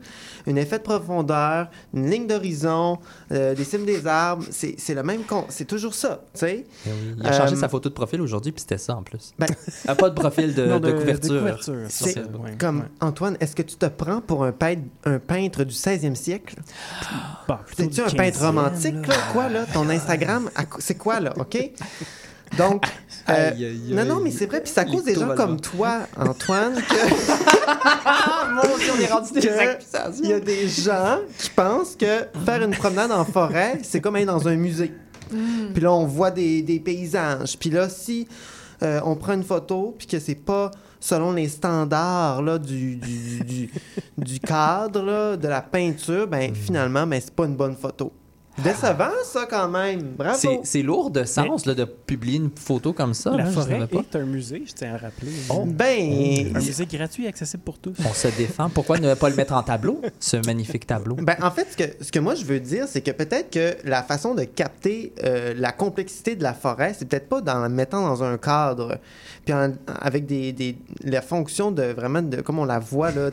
D: un effet de profondeur, une ligne d'horizon, euh, des cimes des arbres. C'est c'est le même con. C'est toujours ça, tu sais.
A: Oui, Il a changé
D: Euh,
A: sa photo de profil aujourd'hui, puis c'était ça en plus.
D: Ben-
A: Ah, pas de profil de,
F: Non,
A: de couverture.
F: couverture,
D: C'est
F: ouais,
D: Comme
F: ouais.
D: Antoine, est-ce que tu te prends pour un peintre, un peintre du 16e siècle?
F: Bah,
D: C'est-tu un peintre
F: 15e,
D: romantique, là? Quoi, là? Ton Instagram, c'est quoi, là? OK? Donc, euh,
A: Aïe, aïe,
D: non, non, mais c'est vrai, puis ça cause des gens comme toi, Antoine, que...
A: Mon Dieu, on est rendu
D: que Il y a des gens qui pensent que faire une promenade en forêt, c'est comme aller dans un musée. Puis là, on voit des, des paysages. Puis là, si euh, on prend une photo, puis que c'est pas selon les standards là, du, du, du, du cadre là, de la peinture, ben finalement, ben, c'est pas une bonne photo. Décevant, ça, quand même. Bravo.
A: C'est- C'est lourd de sens là, de publier une photo comme ça.
F: La
A: là,
F: forêt
A: pas.
F: est un musée, je tiens à rappeler.
D: Ben,
F: Un musée gratuit et accessible pour tous.
A: On se défend. Pourquoi ne pas le mettre en tableau, ce magnifique tableau?
D: Ben, en fait, ce que, ce que moi je veux dire, c'est que peut-être que la façon de capter euh, la complexité de la forêt, c'est peut-être pas dans la mettant dans un cadre, puis en- avec des, des la fonction de vraiment de comme on la voit là,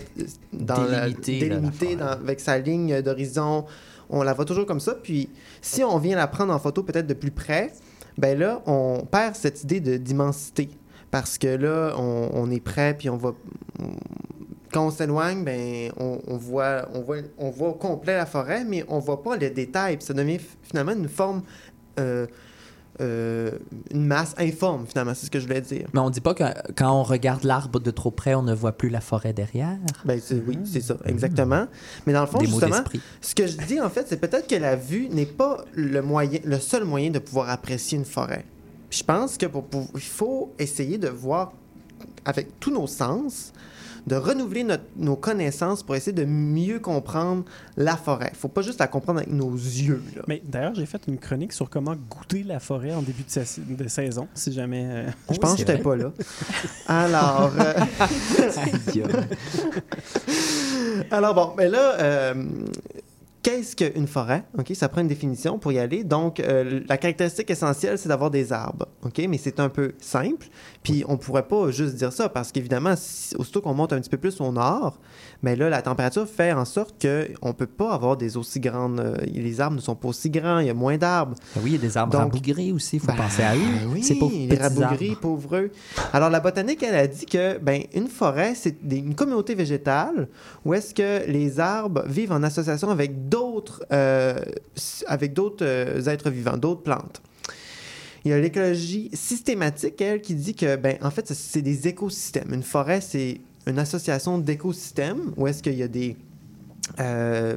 D: dans la-
A: là, la
D: dans- avec sa ligne d'horizon, on la voit toujours comme ça. Puis si on vient la prendre en photo peut-être de plus près, ben là on perd cette idée de d'immensité parce que là on, on est prêt puis on va quand on s'éloigne, ben, on, voit, on, voit, on voit au complet la forêt, mais on voit pas les détails. Puis ça devient finalement une forme, euh, euh, une masse informe, finalement, c'est ce que je voulais dire.
A: Mais on dit pas que quand on regarde l'arbre de trop près, on ne voit plus la forêt derrière?
D: Ben, c'est- oui, c'est ça, exactement. Mais dans le fond,
A: Des
D: justement, ce que je dis, en fait, c'est peut-être que la vue n'est pas le, moyen, le seul moyen de pouvoir apprécier une forêt. Puis je pense que pour, pour- il faut essayer de voir avec tous nos sens, de renouveler notre- nos connaissances pour essayer de mieux comprendre la forêt. Il faut pas juste la comprendre avec nos yeux. Là.
F: Mais d'ailleurs, j'ai fait une chronique sur comment goûter la forêt en début de, sa- de saison, si jamais. euh,
D: je pense que j'étais pas là. Alors, euh. Alors bon, mais là, euh, qu'est-ce qu'une forêt? OK, ça prend une définition pour y aller. Donc, euh, la caractéristique essentielle, c'est d'avoir des arbres. OK, mais c'est un peu simple. Puis on pourrait pas juste dire ça parce qu'évidemment, si, aussitôt qu'on monte un petit peu plus au nord, mais là, la température fait en sorte qu'on peut pas avoir des aussi grandes. euh, les arbres ne sont pas aussi grands, il y a moins d'arbres.
A: Ben oui, il y a des arbres
D: Donc-
A: rabougris aussi, il faut
D: Ben,
A: penser à eux.
D: Oui,
A: C'est pauvres
D: les
A: petits
D: rabougris,
A: arbres.
D: pauvres. Alors, la botanique, elle a dit que ben, une forêt, c'est une communauté végétale où est-ce que les arbres vivent en association avec d'autres euh, avec d'autres euh, êtres vivants, d'autres plantes. Il y a l'écologie systématique, elle, qui dit que, ben, en fait, c'est des écosystèmes. Une forêt, c'est une association d'écosystèmes où est-ce qu'il y a des, euh,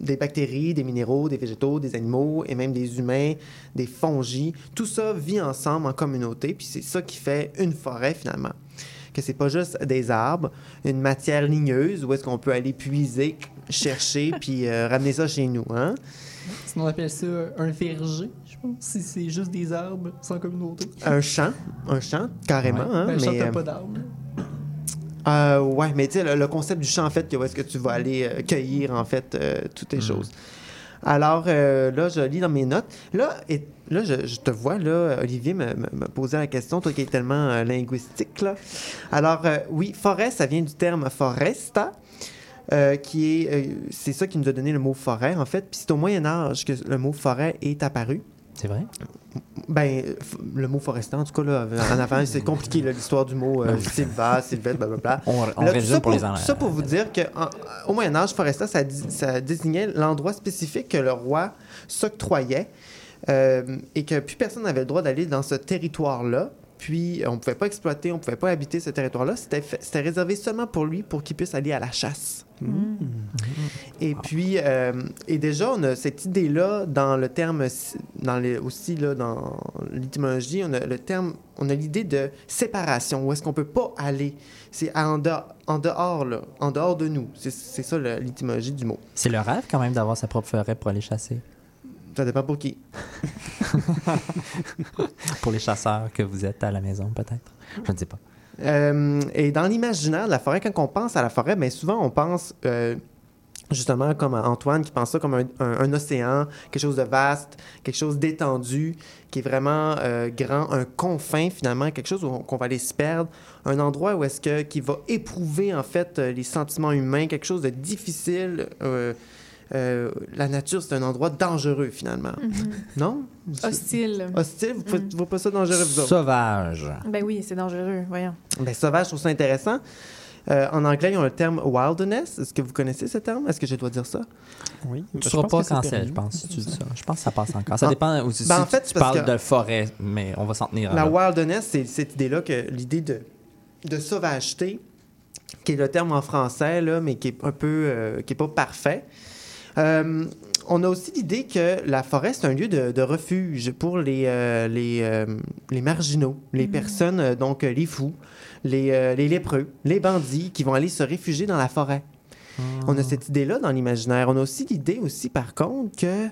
D: des bactéries, des minéraux, des végétaux, des animaux et même des humains, des fongies. Tout ça vit ensemble en communauté, puis c'est ça qui fait une forêt finalement. Que c'est pas juste des arbres, une matière ligneuse où est-ce qu'on peut aller puiser, chercher, puis euh, ramener ça chez nous. Hein?
C: Sinon, on appelle ça un verger, je pense, si c'est juste des arbres sans communauté.
D: Un champ, un champ, carrément.
A: Ouais.
D: Hein?
C: Ben,
D: mais,
C: t'as
D: euh,
C: pas d'arbres.
D: Euh, ouais, mais tu sais, le, le concept du champ, en fait, où est-ce que tu vas aller euh, cueillir, en fait, euh, toutes tes choses. Alors, euh, là, je lis dans mes notes. Là, et, là je, je te vois, là, Olivier me, me, posait la question, toi qui es tellement euh, linguistique, là. Alors, euh, oui, forêt, ça vient du terme foresta, euh, qui est... c'est ça qui nous a donné le mot forêt, en fait. Puis c'est au Moyen Âge que le mot forêt est apparu.
A: C'est vrai?
D: Ben, le mot forestant, en tout cas, là, en avant, c'est compliqué, l'histoire du mot euh, Sylva, Sylvette, blablabla.
A: On, on
D: Là, tout ça
A: résume pour les en...
D: ça pour vous dire qu'au Moyen Âge, Foresta, ça, ça désignait l'endroit spécifique que le roi s'octroyait euh, et que plus personne n'avait le droit d'aller dans ce territoire-là. Puis on ne pouvait pas exploiter, on ne pouvait pas habiter ce territoire-là. C'était réservé seulement pour lui, pour qu'il puisse aller à la chasse. Et puis, euh, et déjà, on a cette idée-là dans le terme, dans les, aussi là, dans l'étymologie, on a le terme, on a l'idée de séparation, où est-ce qu'on peut pas aller. C'est en dehors, en dehors, là, en dehors de nous. C'est ça l'étymologie du mot.
A: C'est le rêve quand même d'avoir sa propre forêt pour aller chasser.
D: Ça dépend pour qui.
A: Pour les chasseurs que vous êtes à la maison, peut-être? Je ne sais pas.
D: Euh, et dans l'imaginaire de la forêt, quand on pense à la forêt, bien souvent on pense euh, justement comme à Antoine qui pense ça comme un, un- un océan, quelque chose de vaste, quelque chose d'étendu, qui est vraiment euh, grand, un confin finalement, quelque chose où on- qu'on va aller se perdre, un endroit où est-ce que qui va éprouver en fait les sentiments humains, quelque chose de difficile. Euh, la nature, c'est un endroit dangereux finalement, non?
E: Hostile.
D: Hostile, vous ne
E: Mm.
D: pas ça dangereux vous autres?
A: Sauvage.
E: Ben oui, c'est dangereux, voyons.
D: Ben, sauvage, je trouve ça intéressant. Euh, en anglais, ils ont le terme wilderness. Est-ce que vous connaissez ce terme? Est-ce que je dois dire ça?
F: Oui.
A: Tu
F: Ben,
A: seras
F: pense
A: pas cancel, je pense, si tu dis ça. Je pense que ça passe encore. Ça dépend aussi
D: ben,
A: si
D: en fait,
A: tu parles
D: que-
A: de forêt, mais on va s'en tenir
D: La
A: là.
D: wilderness, c'est cette idée-là que l'idée de, de sauvageté, qui est le terme en français, là, mais qui est un peu, euh, qui est pas parfait. Euh, on a aussi l'idée que la forêt, c'est un lieu de, de refuge pour les, euh, les, euh, les marginaux, les personnes, euh, donc les fous, les, les lépreux, les bandits qui vont aller se réfugier dans la forêt. On a cette idée-là dans l'imaginaire. On a aussi l'idée aussi, par contre, que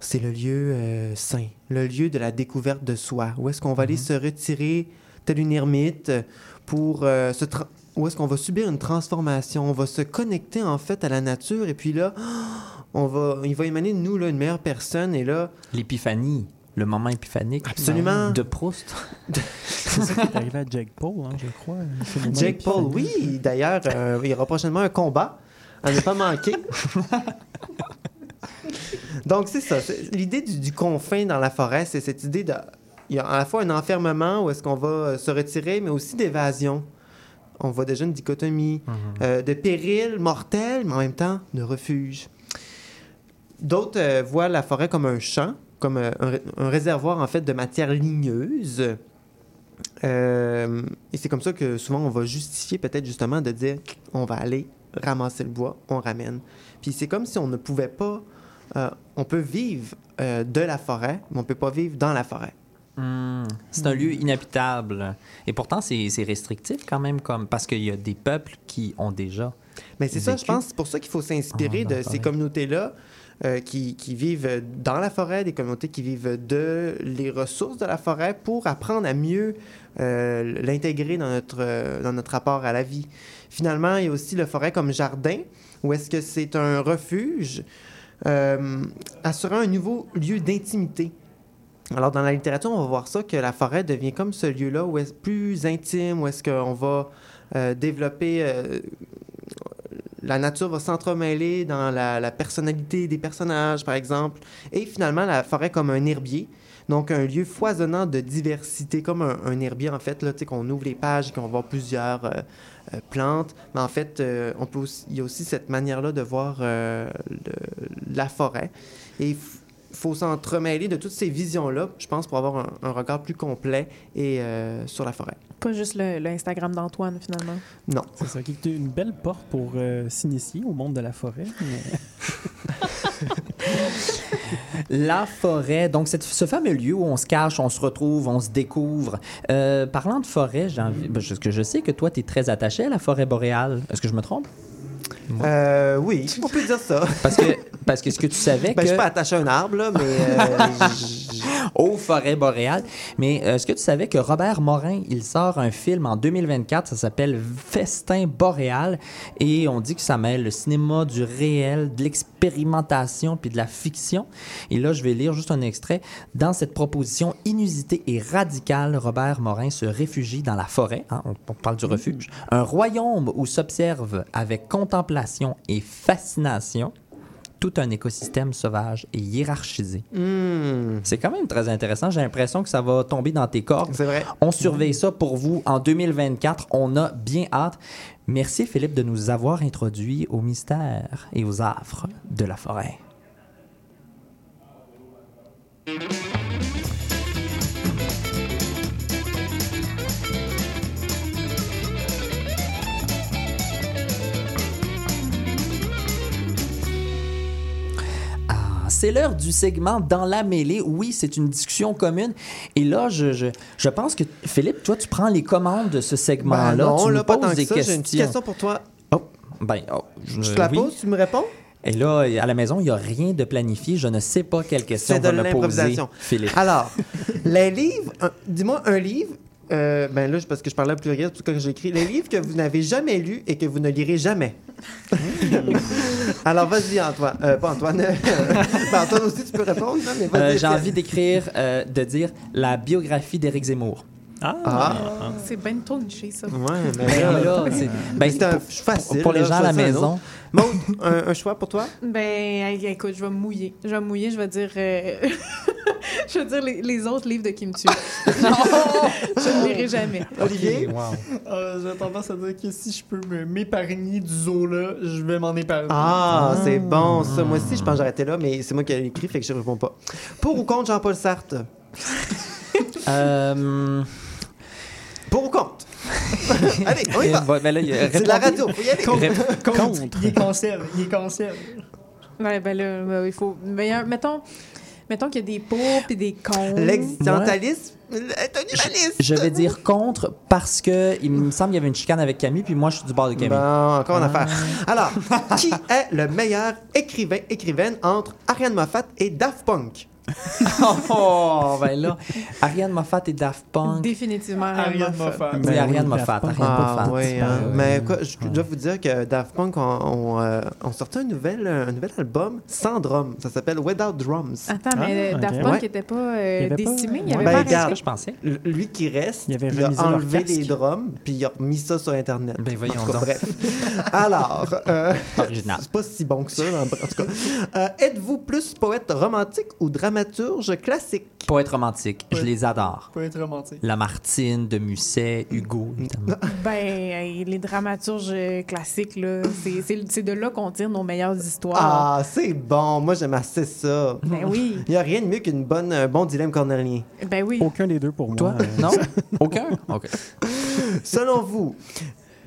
D: c'est le lieu saint, le lieu de la découverte de soi. Où est-ce qu'on va aller se retirer tel une ermite pour se où est-ce qu'on va subir une transformation, on va se connecter en fait à la nature et puis là, on va, il va émaner de nous là, une meilleure personne et là,
A: L'épiphanie, le moment épiphanique
D: Absolument.
A: de Proust.
F: C'est ça qui est arrivé à Jake Paul, hein, je crois.
D: Jake Paul, oui, d'ailleurs, euh, il y aura prochainement un combat à ne pas manquer. Donc, c'est ça. c'est- L'idée du, du confin dans la forêt, c'est cette idée de. Il y a à la fois un enfermement où est-ce qu'on va euh, se retirer, mais aussi d'évasion. On voit déjà une dichotomie euh, de péril mortel, mais en même temps de refuge. D'autres euh, voient la forêt comme un champ, comme euh, un, ré- un réservoir en fait de matière ligneuse. Euh, et c'est comme ça que souvent on va justifier peut-être justement de dire on va aller ramasser le bois, on ramène. Puis c'est comme si on ne pouvait pas. euh, on peut vivre euh, de la forêt, mais on peut pas vivre dans la forêt.
A: Hmm. C'est un lieu inhabitable. Et pourtant, c'est restrictif quand même, comme parce qu'il y a des peuples qui ont déjà.
D: Mais c'est ça, je pense, c'est pour ça qu'il faut s'inspirer
A: Ah,
D: de ces communautés-là euh, qui, qui vivent dans la forêt, des communautés qui vivent de les ressources de la forêt pour apprendre à mieux euh, l'intégrer dans notre, euh, dans notre rapport à la vie. Finalement, il y a aussi la forêt comme jardin, où est-ce que c'est un refuge assurant un nouveau lieu d'intimité. Alors, dans la littérature, on va voir ça, que la forêt devient comme ce lieu-là où est plus intime, où est-ce qu'on va euh, développer... euh, la nature va s'entremêler dans la, personnalité des personnages, par exemple. Et finalement, la forêt comme un herbier. Donc, un lieu foisonnant de diversité, comme un, herbier, en fait, là, tu sais, qu'on ouvre les pages et qu'on va voir plusieurs euh, plantes. Mais en fait, il y a aussi cette manière-là de voir la forêt. Et faut s'entremêler de toutes ces visions-là, je pense, pour avoir un, un regard plus complet et euh, sur la forêt.
E: Pas juste le- l'Instagram d'Antoine, finalement.
D: Non.
F: C'est ça, qui est une belle porte pour euh, s'initier au monde de la forêt. mais-
A: La forêt, donc ce fameux lieu où on se cache, on se retrouve, on se découvre. Euh, parlant de forêt, j'ai envie, ben, parce que je sais que toi, tu es très attaché à la forêt boréale. Est-ce que je me trompe?
D: Euh, oui, on peut dire ça.
A: Parce que, parce que ce que tu savais
D: Ben, je
A: que...
D: suis pas attaché à un arbre, là, mais... euh,
A: aux forêts boréales. Mais euh, est-ce que tu savais que Robert Morin, il sort un film en 2024, ça s'appelle Festin boréal, et on dit que ça mêle le cinéma du réel, de l'expérimentation puis de la fiction. Et là, je vais lire juste un extrait. Dans cette proposition inusitée et radicale, Robert Morin se réfugie dans la forêt, hein, on, on parle du refuge, un royaume où s'observe avec contemplation et fascination tout un écosystème sauvage et hiérarchisé.
D: hmm,
A: C'est quand même très intéressant. J'ai l'impression que ça va tomber dans tes cordes.
D: c'est vrai.
A: On surveille ça pour vous en 2024. On a bien hâte. Merci Philippe de nous avoir introduits au mystère et aux affres de la forêt. C'est l'heure du segment Dans la mêlée. Oui, c'est une discussion commune. Et là, je, je, je pense que, Philippe, toi, tu prends les commandes de ce
D: Ben
A: segment-là.
D: non,
A: tu
D: là, pas tant que ça. J'ai une petite question pour toi.
A: Oh, ben, oh, je,
D: Je te la
A: oui.
D: pose, tu me réponds?
A: Et là, à la maison, il n'y a rien de planifié. Je ne sais pas quelle question va me poser. Philippe.
D: Alors, les livres, dis-moi un livre. euh, ben là, parce que je parlais au pluriel, tout que j'ai écrit. Les livres que vous n'avez jamais lus et que vous ne lirez jamais. Alors, vas-y, Antoine. Euh, pas Antoine. Ben, Antoine aussi, tu peux répondre, non? Mais vas-y.
A: Euh, J'ai envie d'écrire, euh, de dire la biographie d'Éric Zemmour.
F: Ah!
D: Ah.
E: C'est bien niché, ça.
D: Ouais, mais
A: Ben,
D: là,
A: là, c'est- ben,
D: c'est un
A: pour-
D: facile.
A: pour les
D: là,
A: gens à la maison.
D: Maud, un, un choix pour toi?
E: Ben, écoute, je vais me mouiller. Je vais me mouiller, je vais dire... euh, je vais dire les, les autres livres de Kim Chu. je ne lirai jamais.
D: Olivier?
C: Euh, J'ai tendance à dire que si je peux me- m'épargner du zoo-là, je vais m'en épargner.
D: Ah, c'est bon, ça. Moi aussi, je pense que j'arrêtais là, mais c'est moi qui ai écrit, fait que je réponds pas. Pour ou contre Jean-Paul Sartre?
A: Euh,
D: Pour ou contre? Allez, on y va.
A: bon, ben là, il y a-
D: C'est de la radio, faut y aller.
C: Contre, contre,
F: Contre.
C: Il est cancer. Il est cancer.
E: Ouais, ben là, ben, il faut... Mais, euh, mettons, mettons qu'il y a des pour et des contre.
D: L'existentialisme est un humaniste.
A: Je vais dire contre parce que il me semble qu'il y avait une chicane avec Camille, puis moi, je suis du bord de Camille.
D: Bon, encore une affaire. Alors, qui est le meilleur écrivain, écrivaine entre Ariane Moffat et Daft Punk?
A: Oh, ben là, Ariane Moffat et Daft Punk.
E: Définitivement
C: Ariane
E: Moffat.
F: Ben
A: Ariane Moffat.
F: Daft Punk.
A: Ariane
D: Ah,
A: Moffat.
D: oui, hein.
A: Euh,
D: Mais quoi, je dois vous dire que Daft Punk ont, ont, euh, ont sorti un nouvel, un nouvel album sans drum. Ça s'appelle Without Drums.
E: Attends, mais
F: Ah,
E: Daft. Punk
D: Ouais.
E: n'était pas euh,
F: Il pas-
E: décimé? Il y avait
D: Ben,
E: pas
D: regarde.
A: que je pensais.
D: Lui qui reste,
F: Il avait
D: il a enlevé les drums, puis il a mis ça sur Internet.
A: Ben, voyons
D: En tout cas,
A: donc.
D: Bref. Alors, euh,
A: Original.
D: c'est pas si bon que ça, en, tout cas. Euh, Êtes-vous plus poète romantique ou dramaturge classique?
A: Poète romantique, je les adore.
C: Peut être romantique.
A: Lamartine, de Musset, Hugo, évidemment.
E: Ben, hey, les dramaturges euh, classiques, là, c'est- c'est c'est de là qu'on tire nos meilleures histoires.
D: Ah, c'est bon. Moi, j'aime assez ça.
E: Ben oui,
D: Il n'y a rien de mieux qu'un bonne, un bon dilemme cornélien.
E: ben oui.
F: Aucun des deux pour moi.
A: Toi?
F: Euh,
A: Non? Aucun? OK.
D: Selon vous,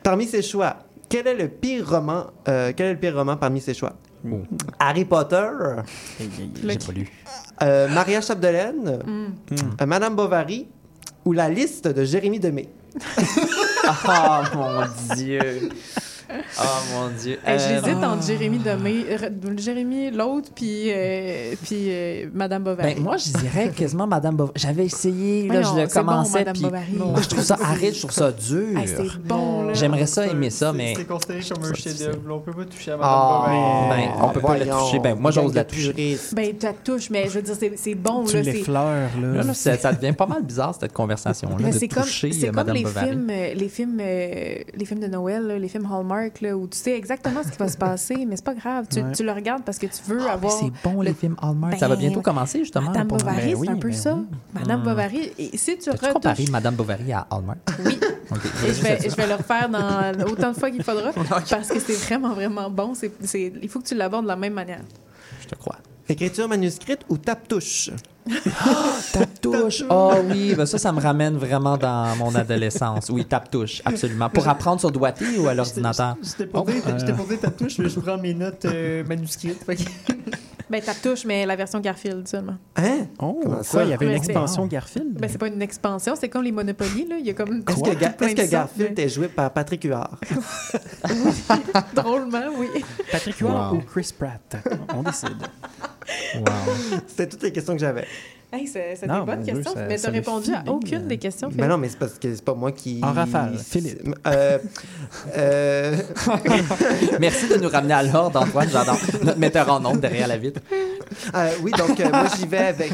D: parmi ces choix, quel est le pire roman, euh, quel est le pire roman parmi ces choix?
A: Oh.
D: Harry Potter,
A: J'ai pas lu.
D: euh, Maria Chapdelaine,
E: Mm.
D: euh, Madame Bovary ou la liste de Jérémy Demé?
A: Ah, mon Dieu! Oh mon Dieu. Euh,
E: J'hésite entre Jérémy Demé, euh, Jérémy l'autre, puis, euh, puis euh, Madame Bovary.
A: Ben, moi, je dirais quasiment Madame Bovary. J'avais essayé, là, je le
E: bon,
A: commençais,
E: Madame
A: puis je trouve ça aride, je trouve ça dur.
E: Hey, c'est bon.
A: J'aimerais ça aimer ça,
C: C'est-
A: mais
C: C'est considéré comme un chef-d'œuvre. On peut pas toucher à Madame
D: Ah,
C: Bovary.
A: ben, on peut pas la toucher. Ben, moi, j'ose la toucher.
E: Ben, tu la touches, mais je veux dire, c'est- c'est bon,
F: Tu
E: là. c'est-
F: l'effleures, là.
A: Là, là, ça, ça devient pas mal bizarre, cette conversation-là,
E: c'est comme,
A: euh,
E: comme
A: Madame
E: les
A: Bovary.
E: films, euh, les films, euh, les films de Noël, là, les films Hallmark, là, où tu sais exactement ce qui va se passer, mais c'est pas grave. Tu,
F: Ouais.
E: tu le regardes parce que tu veux
A: Ah,
E: avoir.
A: c'est bon, les
E: le-
A: films Hallmark.
E: Ben,
A: ça va bientôt commencer, justement.
E: Madame
A: pour-
E: Bovary,
F: Ben
E: c'est
F: oui,
E: un peu
F: ben
E: ça.
F: oui.
E: Madame
A: Hmm.
E: Bovary. Et si tu
A: T'as-tu comparé
E: retouches.
A: Madame Bovary à Hallmark?
E: Oui. Et je vais, je vais le refaire dans autant de fois qu'il faudra parce que c'est vraiment, vraiment bon. Il faut que tu l'abordes de la même manière.
A: Je te crois.
D: Écriture manuscrite ou tape-touche?
A: Tape-touche. Oh oui, ben ça, ça me ramène vraiment dans mon adolescence. Oui, tape-touche, absolument. Pour apprendre sur doigté ou à l'ordinateur?
C: J'étais pour
A: Oh,
C: pour dire ta touche, mais je prends mes notes euh, manuscrites. fait que-
E: Ben, ta touche, mais la version Garfield seulement.
D: Hein?
F: Oh,
D: Comment
F: quoi,
D: ça?
F: il y avait une expansion Garfield?
E: Ben, c'est pas une expansion, c'est comme les Monopoly, là. Il y a comme.
D: Est-ce que, Ga- Garfield est joué par Patrick Huard?
E: mais- Drôlement, oui.
F: Patrick Huard
A: Wow.
F: ou Chris Pratt? On décide.
A: Wow.
D: C'était toutes les questions que j'avais.
E: Hey,
F: mon Dieu,
E: questions,
F: ça-
E: mais t'as
F: le
E: répondu à aucune
F: euh.
E: des questions.
D: Mais
E: Philippe.
D: non, mais c'est parce que c'est pas moi qui.
F: En rafale, Philippe.
D: Euh, euh,
A: Merci de nous ramener à l'ordre, Antoine. J'adore. Notre metteur en ondes derrière la vitre.
D: euh, oui, donc euh, moi j'y vais avec.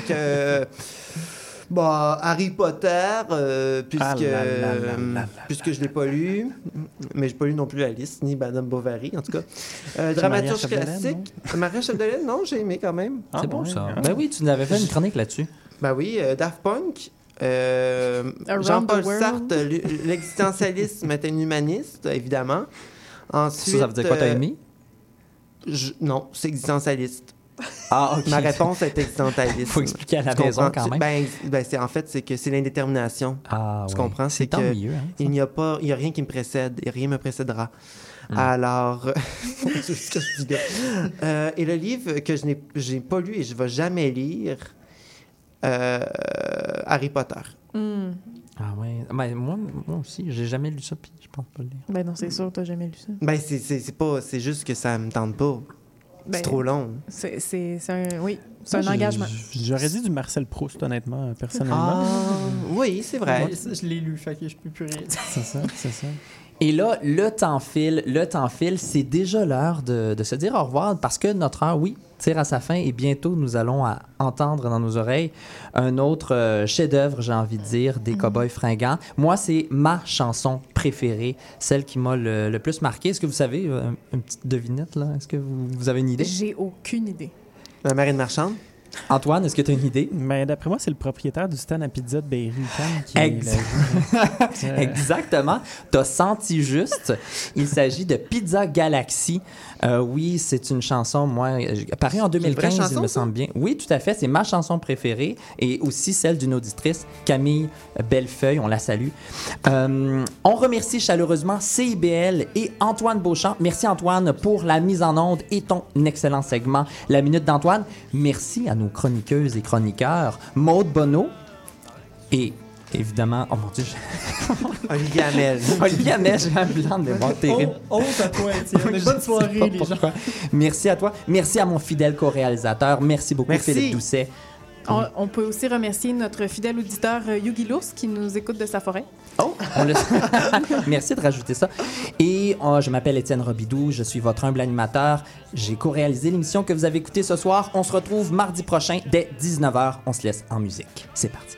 D: Euh, Bon, Harry Potter, euh, puisque,
F: Ah là là là là
D: euh,
F: là
D: puisque je ne l'ai pas lu, mais je n'ai pas lu non plus Alice, ni Madame Bovary, en tout cas. Euh, dramaturge classique. Maria Chapdelaine, non, j'ai aimé quand même.
F: Ah,
A: C'est bon,
F: ouais,
A: ça.
F: ah.
A: Ben oui, tu nous avais fait une chronique là-dessus.
D: Ben oui, euh, Daft Punk. euh, Jean-Paul. Sartre, l'existentialisme est un humaniste, évidemment. Ensuite,
A: Ça, ça veut dire quoi, t'as
D: euh,
A: aimé?
D: je- Non, c'est existentialiste.
A: Ah, OK.
D: Ma réponse est existentialiste.
A: faut expliquer à la
D: Tu
A: maison quand même.
D: Ben, ben, c'est, en fait, c'est que c'est l'indétermination.
A: ah,
D: tu
A: ouais.
D: comprends?
A: C'est
D: C'est
A: tant
D: que
A: mieux. Hein.
D: Il n'y a pas, il y a rien qui me précède et rien me précédera.
A: Hmm.
D: Alors, c'est ce que je dis là. Euh, et le livre que je n'ai, j'ai pas lu et je vais jamais lire, euh, Harry Potter.
E: Hmm.
A: Ah ouais. Ben, moi, moi aussi, j'ai jamais lu ça, puis je pense pas le lire.
E: Ben non, c'est sûr, t'as jamais lu ça.
D: Ben, c'est, c'est, c'est pas, c'est juste que ça me tente pas.
E: Ben,
D: c'est trop long.
E: C'est c'est- c'est un, oui, c'est un engagement.
F: J'aurais dit du Marcel Proust, honnêtement, euh, personnellement.
D: Ah, oui, c'est vrai.
C: Ouais, ça, je l'ai lu, fait que je peux plus rien dire.
F: C'est ça, c'est ça.
A: Et là, le temps file, le temps file. C'est déjà l'heure de, de se dire au revoir parce que notre heure, oui, tire à sa fin et bientôt nous allons à- entendre dans nos oreilles un autre euh, chef-d'œuvre, j'ai envie de dire, des Cowboys fringants. Moi, c'est ma chanson préférée, celle qui m'a le, le plus marqué. Est-ce que vous savez, euh, une petite devinette là? Est-ce que vous, vous avez une idée?
E: J'ai aucune idée.
D: La marine marchande?
A: Antoine, est-ce que tu as une idée?
F: Mais d'après moi, c'est le propriétaire du stand à pizza de Berry qui l'a
A: Exactement. T'as senti juste. Il s'agit de Pizza Galaxy. Euh, oui, c'est une chanson, moi, euh, apparue en
D: une vraie
A: 2015, il
D: chanson,
A: me
D: ça?
A: semble bien. Oui, tout à fait. C'est ma chanson préférée et aussi celle d'une auditrice, Camille Bellefeuille. On la salue. Euh, on remercie chaleureusement CIBL et Antoine Beauchamp. Merci Antoine pour la mise en onde et ton excellent segment, La Minute d'Antoine. Merci à nos chroniqueuses et chroniqueurs, Maude Bonneau et évidemment, oh mon Dieu,
D: Olivier Hamel.
A: Olivier Hamel, j'ai un blanc de mémoire terrible.
C: Oh, honte à toi, Étienne.
A: Je
C: Bonne soirée, les gens.
A: Merci à toi. Merci à mon fidèle co-réalisateur. Merci beaucoup,
D: Merci.
A: Philippe Doucet.
E: On, on peut aussi remercier notre fidèle auditeur euh, Yugi Lours qui nous écoute de sa forêt.
A: Oh, on le- Merci de rajouter ça. Et euh, je m'appelle Étienne Robidoux, je suis votre humble animateur. J'ai co-réalisé l'émission que vous avez écoutée ce soir. On se retrouve mardi prochain dès 19h. On se laisse en musique. C'est parti.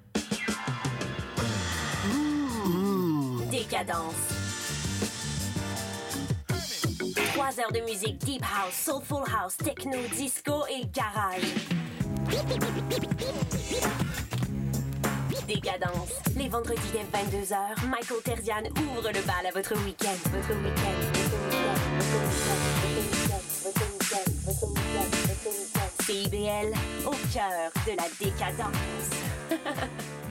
G: Décadence. Trois heures de musique deep house, soulful house, techno, disco et garage. Décadence. Les vendredis dès 22h, Michael Terzian ouvre le bal à. Votre week-end. Votre week-end. CIBL, au cœur de la décadence.